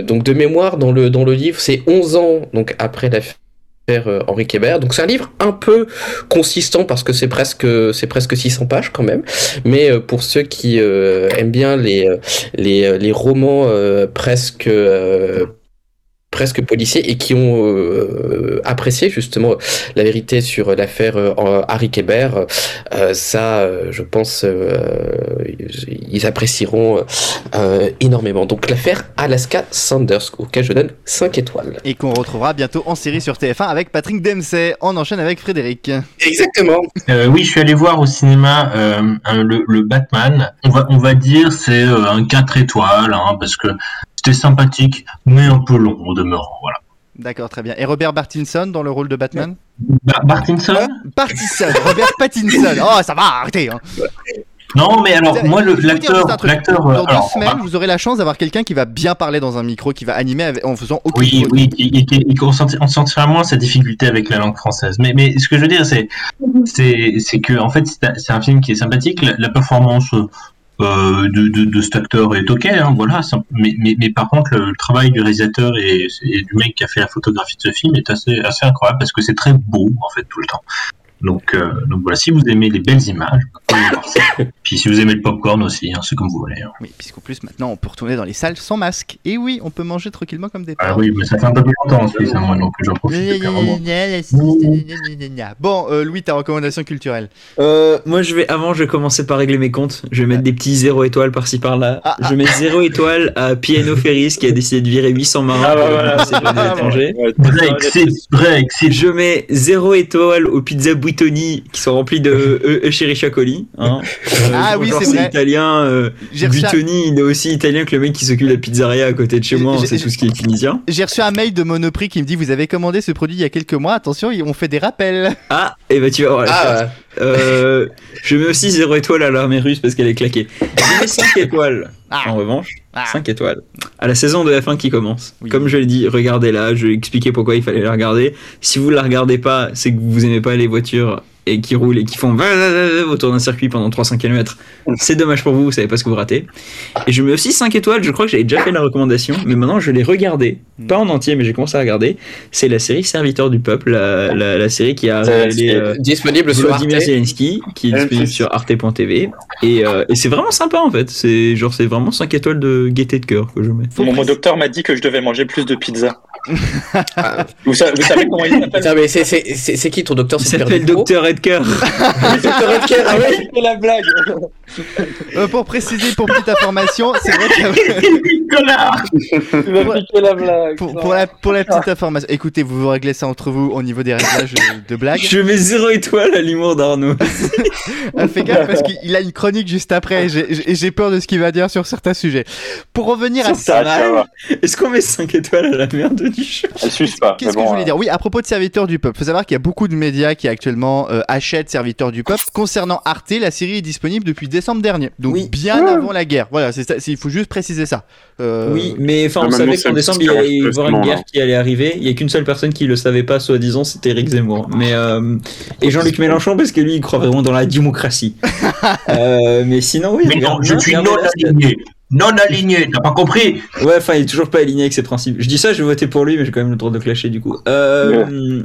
donc de mémoire dans le dans le livre, c'est 11 ans donc après l'affaire euh, Henri Kébert. Donc c'est un livre un peu consistant parce que c'est presque c'est presque 600 pages quand même. Mais euh, pour ceux qui euh, aiment bien les les, romans presque presque policiers et qui ont euh, apprécié justement la vérité sur l'affaire euh, Harry Kébert, euh, ça, je pense, euh, ils apprécieront euh, énormément. Donc l'affaire Alaska Sanders, auquel je donne 5 étoiles. Et qu'on retrouvera bientôt en série sur TF1 avec Patrick Dempsey. On enchaîne avec Frédéric. Exactement. Euh, oui, je suis allé voir au cinéma euh, le, le Batman. On va, on va dire c'est un 4 étoiles, hein, parce que c'était sympathique, mais un peu long au demeurant. Voilà. D'accord, très bien. Et Robert Pattinson dans le rôle de Batman? Bar- Bartinson? Pattinson, Robert Pattinson. Oh, ça va, arrêtez. hein. Non, mais alors, moi, l'acteur. Dans euh, deux alors, semaines, vous aurez la chance d'avoir quelqu'un qui va bien parler dans un micro, qui va animer avec- en faisant aucune Oui, oui, et, et, et on sentira moins sa difficulté avec la langue française. Mais, mais ce que je veux dire, c'est, que, en fait, c'est un- film qui est sympathique. La, la performance de, de, de cet acteur est ok, hein, voilà. Mais, mais, mais par contre, le, le travail du réalisateur et, et du mec qui a fait la photographie de ce film est assez, assez incroyable parce que c'est très beau, en fait, tout le temps. Donc, euh, donc voilà, si vous aimez les belles images, Puis si vous aimez le popcorn aussi, hein, c'est comme vous voulez. hein. Oui, puisqu'en plus maintenant on peut retourner dans les salles sans masque. Et oui, on peut manger tranquillement comme des Ah porcs. oui, mais ça fait un peu plus longtemps en Suisse, hein, moi, donc j'en profite. Bon, euh, Louis, ta recommandation culturelle. Euh, moi, je vais avant, je vais commencer par régler mes comptes. Je vais mettre des petits 0 étoiles par-ci par-là. Ah, je mets 0 étoile à Piano Ferris qui a décidé de virer 800 marins Ah, bah, voilà. Ah, étrangers. ouais. Brexit, Brexit. Je mets 0 étoile aux pizzas Buitoni qui sont remplies de e Echeriscia Hein. Ah oui, c'est vrai. italien. Euh, Buitoni, il est aussi italien que le mec qui s'occupe de la pizzeria à côté de chez moi. J'ai- C'est tout ce qui est tunisien. J'ai reçu un mail de Monoprix qui me dit Vous avez commandé ce produit il y a quelques mois, attention, ils ont fait des rappels. Ah, et bah tu vas voir. la Ah. Euh, je mets aussi 0 étoile à l'armée russe parce qu'elle est claquée. Je mets 5 étoiles. En revanche, 5 étoiles. À la saison de F1 qui commence. Comme je l'ai dit, regardez-la. Je vais expliquer pourquoi il fallait la regarder. Si vous la regardez pas, c'est que vous aimez pas les voitures et qui roulent et qui font autour d'un circuit pendant 300 km. C'est dommage pour vous, vous savez pas ce que vous ratez. Et je mets aussi 5 étoiles, je crois que j'avais déjà fait la recommandation, mais maintenant je l'ai regardé. Pas en entier, mais j'ai commencé à regarder. C'est la série Serviteur du Peuple, la, la- la série qui a révélé euh, disponible sur Arte. Zelensky, qui est disponible sur arte.tv. Et, euh, et c'est vraiment sympa en fait. C'est genre c'est vraiment 5 étoiles de gaieté de cœur que je mets. Mon, mon docteur m'a dit que je devais manger plus de pizza. vous, savez, vous savez comment il s'appelle c'est- qui ton docteur? Il c'est s'appelle Docteur Edgar. Docteur Edgar, ah oui C'est la blague. Euh, pour préciser, pour petite information, c'est vrai que. Connard Tu la blague. Pour, pour la, pour la petite information, écoutez, vous vous réglez ça entre vous au niveau des réglages euh, de blagues. Je mets 0 étoile à l'humour d'Arnaud. Ah, fais gaffe parce qu'il a une chronique juste après et j'ai- peur de ce qu'il va dire sur certains sujets. Pour revenir à Sur mère. Est-ce qu'on met 5 étoiles à la merde du show Elle suce pas. Qu'est-ce que je voulais dire Oui, à propos de Serviteurs du Peuple, faut savoir qu'il y a beaucoup de médias qui actuellement euh, achètent Serviteurs du Peuple. Concernant Arte, la série est disponible depuis décembre dernier, donc bien avant la guerre. Voilà, il faut juste préciser ça. Euh, Oui, mais enfin, Ah, on savait qu'en décembre, il allait y avoir une guerre qui allait arriver. Il y a qu'une seule personne qui le savait pas, soi-disant, c'était Eric Zemmour. Mais euh, et Jean-Luc Mélenchon parce que lui, il croit vraiment dans la démocratie. Euh, mais sinon, oui. Mais non, je suis non. Non aligné, t'as pas compris Ouais, enfin, il est toujours pas aligné avec ses principes. Je dis ça, je vais voter pour lui, mais j'ai quand même le droit de clasher du coup. Euh,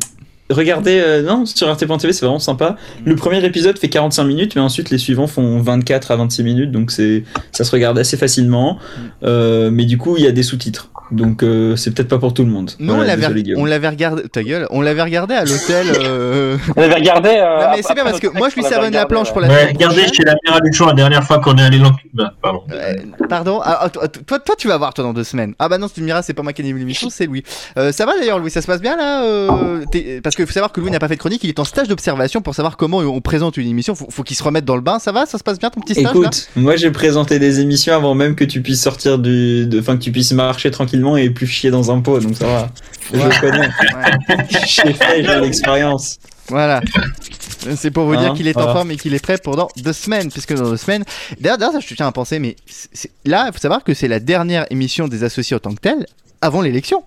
Regardez, euh, non, sur RT.tv, c'est vraiment sympa. Le premier épisode fait 45 minutes, mais ensuite les suivants font 24 à 26 minutes, donc c'est ça se regarde assez facilement. Euh, mais du coup, il y a des sous-titres, donc euh, c'est peut-être pas pour tout le monde. Nous, Voilà, on l'avait, l'avait regardé. Ta gueule, on l'avait regardé à l'hôtel. euh, On avait regardé. euh, Non, mais c'est bien parce que moi je lui on l'avait savonne la planche pour la Ouais, regardez chez la mère Luchon la dernière fois qu'on est allé dans. Pardon. Euh, pardon Ah, ah, toi, toi, toi, tu vas voir toi dans deux semaines. Ah bah non, tu me diras, c'est pas moi qui anime l'émission, c'est Louis. Euh, ça va d'ailleurs, Louis, ça se passe bien là euh, Parce qu'il faut savoir que Louis n'a pas fait de chronique, il est en stage d'observation pour savoir comment on présente une émission. Faut, faut qu'il se remette dans le bain. Ça va? Ça se passe bien ton petit stage là? Écoute, moi j'ai présenté des émissions avant même que tu puisses sortir du, de, enfin que tu puisses marcher tranquillement et plus chier dans un pot, donc ça va. Ouais. Je connais. J'ai fait, j'ai l'expérience. Voilà. C'est pour vous Hein, dire qu'il est en forme et qu'il est prêt pendant deux semaines, puisque dans deux semaines. D'ailleurs, ça, je tiens à penser, mais là, il faut savoir que c'est la dernière émission des associés en tant que telle avant l'élection.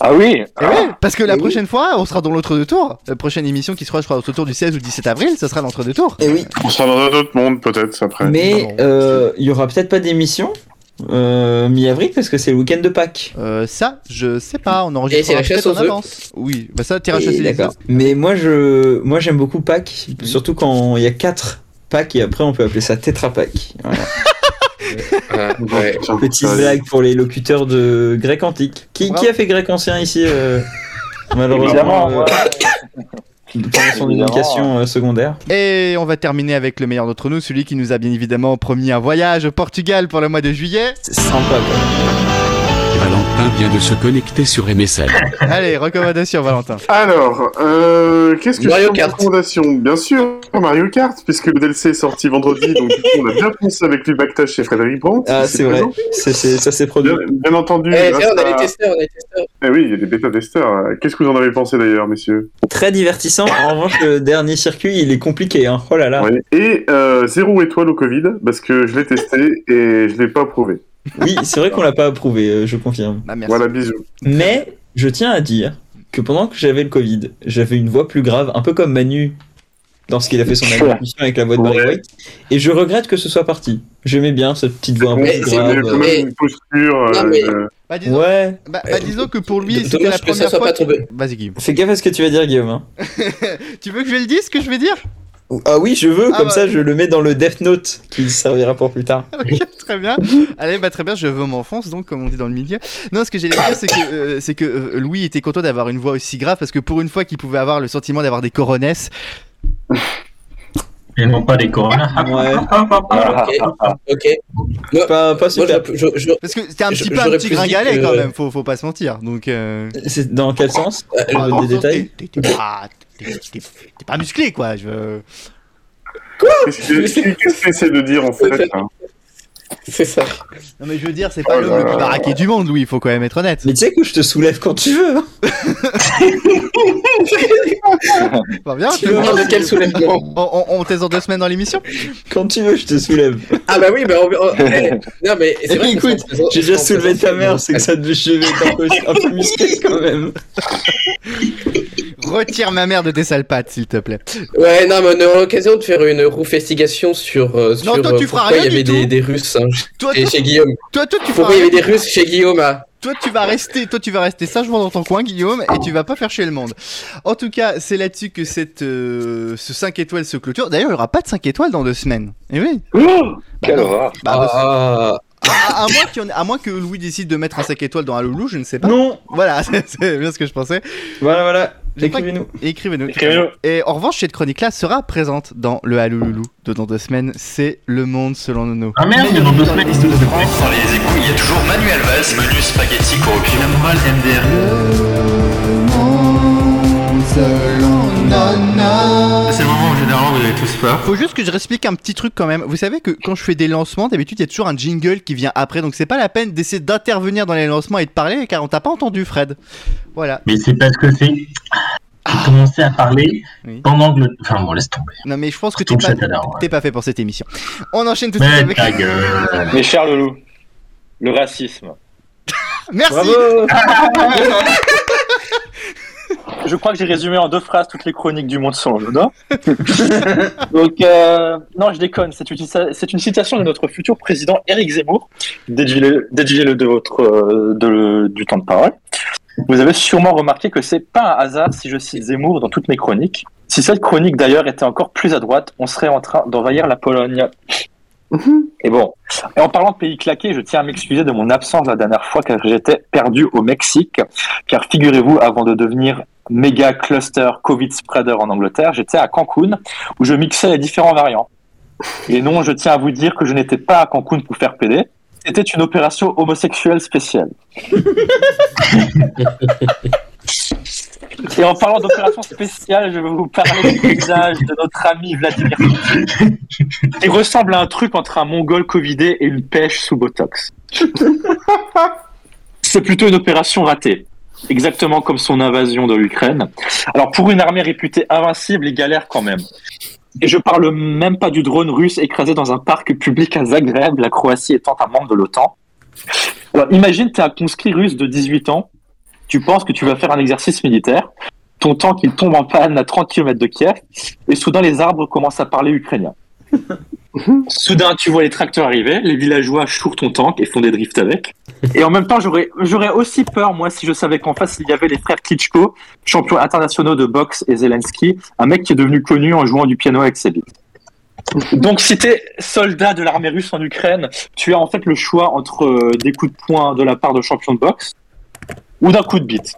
Ah oui Eh oui, parce que la prochaine fois, on sera dans l'autre-deux tours. La prochaine émission qui sera, je crois, autour du 16 ou 17 avril, ce sera l'entre-deux tours. Et oui. On sera dans un autre monde peut-être après. Mais euh, il y aura peut-être pas d'émission euh, mi-avril parce que c'est le week-end de Pâques. Euh, ça, je sais pas, on Et enregistre c'est la chasse en aux œufs. avance. Oui, bah ça, tirage Et chasser les D'accord. Mais moi, je, moi, j'aime beaucoup Pâques, surtout quand il y a quatre Pâques et après on peut appeler ça Tetra Pâques. Voilà. Petite blague pour les locuteurs de grec antique. Qui, qui a fait grec ancien ici euh, Malheureusement, euh, pendant son éducation euh, secondaire. Et on va terminer avec le meilleur d'entre nous, celui qui nous a bien évidemment promis un voyage au Portugal pour le mois de juillet. C'est sympa. Valentin vient de se connecter sur MSN. Allez, recommandation, Valentin. Alors, euh, qu'est-ce que Mario Kart. recommandation? Bien sûr, Mario Kart, puisque le DLC est sorti vendredi, donc du coup, on a bien pensé avec lui Bactash chez Frédéric Brandt. Ah, c'est vrai. c'est- ça s'est produit. Bien, bien entendu. Eh, on a à- les testeurs, on a les testeurs. Eh oui, il y a des bêta-testeurs. Qu'est-ce que vous en avez pensé d'ailleurs, messieurs? Très divertissant. En revanche, le dernier circuit, il est compliqué. Hein. Oh là là. Oui. Et euh, zéro étoile au Covid, parce que je l'ai testé et je l'ai pas approuvé. Oui, c'est vrai qu'on l'a pas approuvé, euh, je confirme. Bah, merci. Voilà, bisous. Mais je tiens à dire que pendant que j'avais le Covid, j'avais une voix plus grave, un peu comme Manu lorsqu'il a fait son émission avec la voix de Barry Ouais. White. Et je regrette que ce soit parti. J'aimais bien cette petite voix un peu Mais plus c'est grave. Quand mais- même une posture. Non, mais- euh, Bah, disons, Ouais. bah, bah, disons que pour lui, c'était la que ça première soit fois. pas qu'il- tombé. Vas-y, Guillaume. Fais gaffe à ce que tu vas dire, Guillaume. hein. Tu veux que je le dise ce que je vais dire? Ah oui, je veux, Ah comme bah. ça je le mets dans le Death Note qui servira pour plus tard. Ok, très bien. Allez, bah très bien, je veux m'enfonce donc, comme on dit dans le milieu. Non, ce que j'allais dire, c'est que, euh, c'est que euh, Louis était content d'avoir une voix aussi grave parce que pour une fois qu'il pouvait avoir le sentiment d'avoir des coronesses. Et non pas des coronas. Ouais. Ok, ok. Pas, pas Moi, super. je, je, je- Parce que c'était un Je- petit peu un petit gringalet que- quand même, faut, faut pas se mentir. Donc. Euh... C'est dans quel sens? Euh, des détails? T'es- pas- pas musclé quoi. Je... Qu'est-ce que- qu'est-ce qu'il essaie de dire en fait hein c'est ça. Non mais je veux dire, c'est pas Oh l'homme là le plus baraqué du monde, Louis. Il faut quand même être honnête. Mais tu sais que je te soulève quand tu veux. hein. Pas bien. Tu veux voir de quel soulèvement On, on, on teste dans deux semaines dans l'émission. Quand tu veux, je te soulève. Ah bah oui, bah on, eh, Non mais c'est vrai. Écoute, que c'est j'ai déjà soulevé ta mère, c'est que ça devait être un peu, un peu musclé quand même. Retire ma mère de tes sales pattes, s'il te plaît. Ouais, non, mais on aura l'occasion de faire une roufestigation sur, euh, sur toi, tu euh, feras pourquoi rien il y avait du des, tout. des Russes hein, Toi, chez, toi, chez Guillaume. toi, toi, tu feras Pourquoi il y avait des Russes chez Guillaume ah Toi, tu vas rester, toi, tu vas rester sagement dans ton coin, Guillaume, et tu vas pas faire chier le monde. En tout cas, c'est là-dessus que cette, euh, ce 5 étoiles se clôture. D'ailleurs, il y aura pas de 5 étoiles dans deux semaines. Eh oui. Quelle horreur. Bah, bah, Ah, à, à moins qu'il y en ait- à moins que Louis décide de mettre un 5 étoiles dans un loulou, je ne sais pas. Non Voilà, c'est bien ce que je pensais. Voilà, voilà. Écrivez-nous. Écrivez-nous. Et en revanche, cette chronique-là sera présente dans le Haloulou de dans deux semaines. C'est Le Monde selon Nono. Ah merde, dans deux semaines, Dans les égouts, il y a toujours Manuel Valls, menu spaghetti corruption. la morale MDR. C'est le moment où généralement vous avez tous peur. Faut juste que je réexplique un petit truc quand même. Vous savez que quand je fais des lancements, d'habitude il y a toujours un jingle qui vient après, donc c'est pas la peine d'essayer d'intervenir dans les lancements et de parler car on t'a pas entendu, Fred. Voilà. Mais c'est parce que c'est. Commencé à parler Oui. pendant que le. Enfin bon, laisse tomber. Non mais je pense que t'es pas, ouais. t'es pas fait pour cette émission. On enchaîne tout de suite Mais avec. ta gueule. Mais cher Loulou, le racisme. Merci. Je crois que j'ai résumé en deux phrases toutes les chroniques du monde selon Lono. Donc, euh, non, je déconne. C'est une, citation de notre futur président Éric Zemmour. Déduisez-le déduisez-le de votre, euh, de le- du temps de parole. Vous avez sûrement remarqué que c'est pas un hasard si je cite Zemmour dans toutes mes chroniques. Si cette chronique d'ailleurs était encore plus à droite, on serait en train d'envahir la Pologne. Et bon, et en parlant de pays claqués, je tiens à m'excuser de mon absence la dernière fois car j'étais perdu au Mexique. Car figurez-vous, avant de devenir méga cluster Covid spreader en Angleterre, j'étais à Cancun où je mixais les différents variants. Et non, je tiens à vous dire que je n'étais pas à Cancun pour faire péder. C'était une opération homosexuelle spéciale. Et en parlant d'opération spéciale, je vais vous parler du visage de notre ami Vladimir Poutine. Il ressemble à un truc entre un mongol covidé et une pêche sous botox. C'est plutôt une opération ratée. exactement comme son invasion de l'Ukraine. Alors pour une armée réputée invincible, il galère quand même. Et je parle même pas du drone russe écrasé dans un parc public à Zagreb, la Croatie étant un membre de l'OTAN. Alors imagine, tu es un conscrit russe de 18 ans, tu penses que tu vas faire un exercice militaire, ton tank il tombe en panne à 30 km de Kiev, et soudain les arbres commencent à parler ukrainien. Soudain, tu vois les tracteurs arriver, les villageois chourent ton tank et font des drifts avec. Et en même temps, j'aurais, j'aurais aussi peur, moi, si je savais qu'en face, il y avait les frères Klitschko, champions internationaux de boxe, et Zelensky, un mec qui est devenu connu en jouant du piano avec ses bites. Donc, si t'es soldat de l'armée russe en Ukraine, tu as en fait le choix entre euh, des coups de poing de la part de champions de boxe ou d'un coup de bite.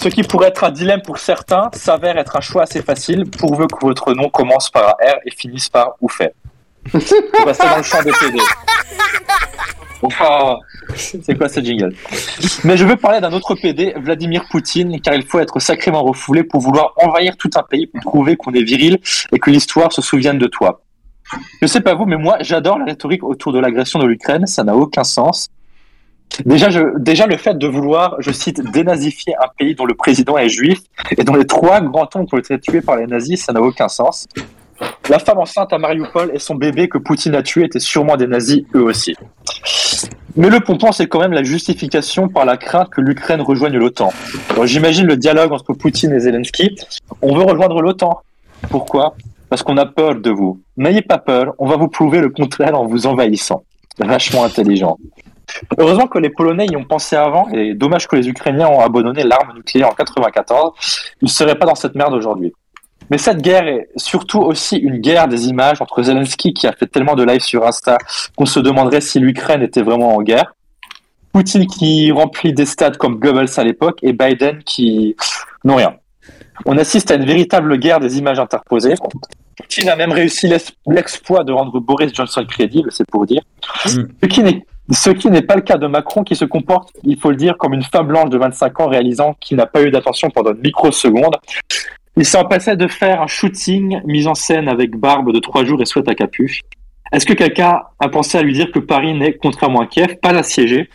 Ce qui pourrait être un dilemme pour certains s'avère être un choix assez facile, pourvu que votre nom commence par R et finisse par ou fait. Pour rester dans le champ des PD. C'est quoi ce jingle? Mais je veux parler d'un autre PD, Vladimir Poutine, car il faut être sacrément refoulé pour vouloir envahir tout un pays pour prouver qu'on est viril et que l'histoire se souvienne de toi. Je sais pas vous, mais moi, j'adore la rhétorique autour de l'agression de l'Ukraine, ça n'a aucun sens. Déjà, déjà, le fait de vouloir, je cite, dénazifier un pays dont le président est juif et dont les trois grands-oncles ont été tués par les nazis, ça n'a aucun sens. La femme enceinte à Mariupol et son bébé que Poutine a tué étaient sûrement des nazis eux aussi. Mais le pompon, c'est quand même la justification par la crainte que l'Ukraine rejoigne l'OTAN. J'imagine le dialogue entre Poutine et Zelensky. On veut rejoindre l'OTAN. Pourquoi? Parce qu'on a peur de vous. N'ayez pas peur, on va vous prouver le contraire en vous envahissant. Vachement intelligent. Heureusement que les Polonais y ont pensé avant, et dommage que les Ukrainiens ont abandonné l'arme nucléaire en 94. Ils ne seraient pas dans cette merde aujourd'hui. Mais cette guerre est surtout aussi une guerre des images entre Zelensky qui a fait tellement de live sur Insta qu'on se demanderait si l'Ukraine était vraiment en guerre. Poutine qui remplit des stades comme Goebbels à l'époque et Biden qui n'ont rien. On assiste à une véritable guerre des images interposées. Poutine a même réussi l'ex- l'exploit de rendre Boris Johnson crédible, c'est pour dire. Ce qui n'est ce qui n'est pas le cas de Macron qui se comporte, il faut le dire, comme une femme blanche de 25 ans réalisant qu'il n'a pas eu d'attention pendant une microseconde. Il s'en passait de faire un shooting mis en scène avec barbe de trois jours et souhaite à capuche. Est-ce que quelqu'un a pensé à lui dire que Paris n'est, contrairement à Kiev, pas assiégé?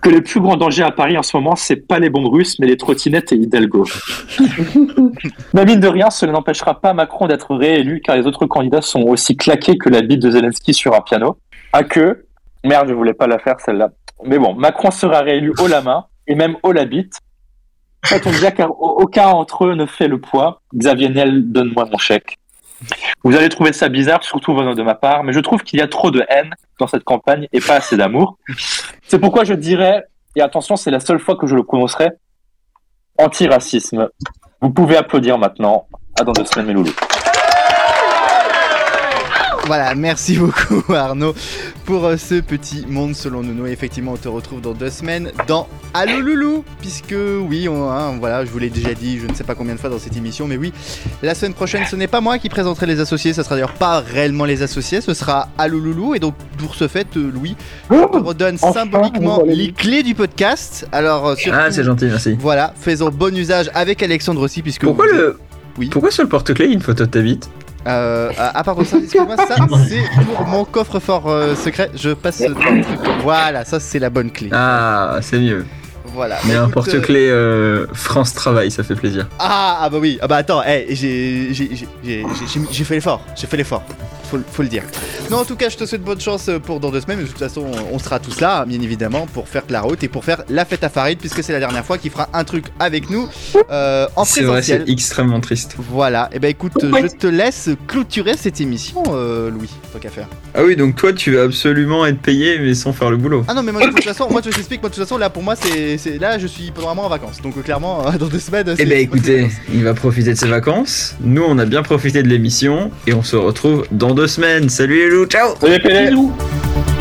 Que le plus grand danger à Paris en ce moment, c'est pas les bombes russes, mais les trottinettes et Hidalgo. Mais mine de rien, cela n'empêchera pas Macron d'être réélu, car les autres candidats sont aussi claqués que la bite de Zelensky sur un piano. À que, merde, je voulais pas la faire celle-là. Mais bon, Macron sera réélu haut la main, et même haut la bite. Ça tombe bien, car au- aucun entre eux ne fait le poids. Xavier Niel, donne-moi mon chèque. Vous allez trouver ça bizarre, surtout venant de ma part, mais je trouve qu'il y a trop de haine dans cette campagne et pas assez d'amour. C'est pourquoi je dirais, et attention, c'est la seule fois que je le prononcerai, antiracisme. Vous pouvez applaudir maintenant. À dans deux semaines, mes loulous. Voilà, merci beaucoup Arnaud pour euh, ce petit monde selon Nounou. Et effectivement, on te retrouve dans deux semaines dans Allo Loulou, puisque oui, on, hein, voilà, je vous l'ai déjà dit, je ne sais pas combien de fois dans cette émission, mais oui, la semaine prochaine, ce n'est pas moi qui présenterai les associés, ça sera d'ailleurs pas réellement les associés, ce sera Allo Loulou. Et donc pour ce fait, euh, Louis, je te redonne symboliquement les clés du podcast. Alors euh, surtout- Ah, c'est gentil, merci. Voilà, faisons bon usage avec Alexandre aussi, puisque Pourquoi vous- le. Oui. Pourquoi sur le porte-clés il y a une photo de ta bite? Euh, ah, ah, pardon, ça, excuse-moi, ça c'est pour mon coffre-fort euh, secret. Je passe dans le truc. Voilà, ça c'est la bonne clé. Ah, c'est mieux. Voilà. Mais un Écoute, porte-clés euh, France Travail, ça fait plaisir. Ah, ah bah oui, ah bah attends, hey, j'ai j'ai- j'ai- j'ai- j'ai- j'ai fait l'effort, j'ai fait l'effort, faut, le- faut le dire. Non, en tout cas, je te souhaite bonne chance pour dans deux semaines, mais de toute façon, on sera tous là, bien évidemment, pour faire de la route et pour faire la fête à Farid, puisque c'est la dernière fois qu'il fera un truc avec nous euh, en C'est vrai, présentiel. c'est extrêmement triste. Voilà, et bah écoute, je te laisse clôturer cette émission, euh, Louis, tant qu'à faire. Ah oui, donc toi, tu veux absolument être payé, mais sans faire le boulot. Ah non mais moi de toute façon, moi je t'explique, moi de toute façon là pour moi c'est, c'est- là je suis pendant un mois en vacances, donc euh, clairement euh, dans deux semaines. Eh ben écoutez, il va profiter de ses vacances. Nous, on a bien profité de l'émission et on se retrouve dans deux semaines. Salut les loups, ciao. Salut les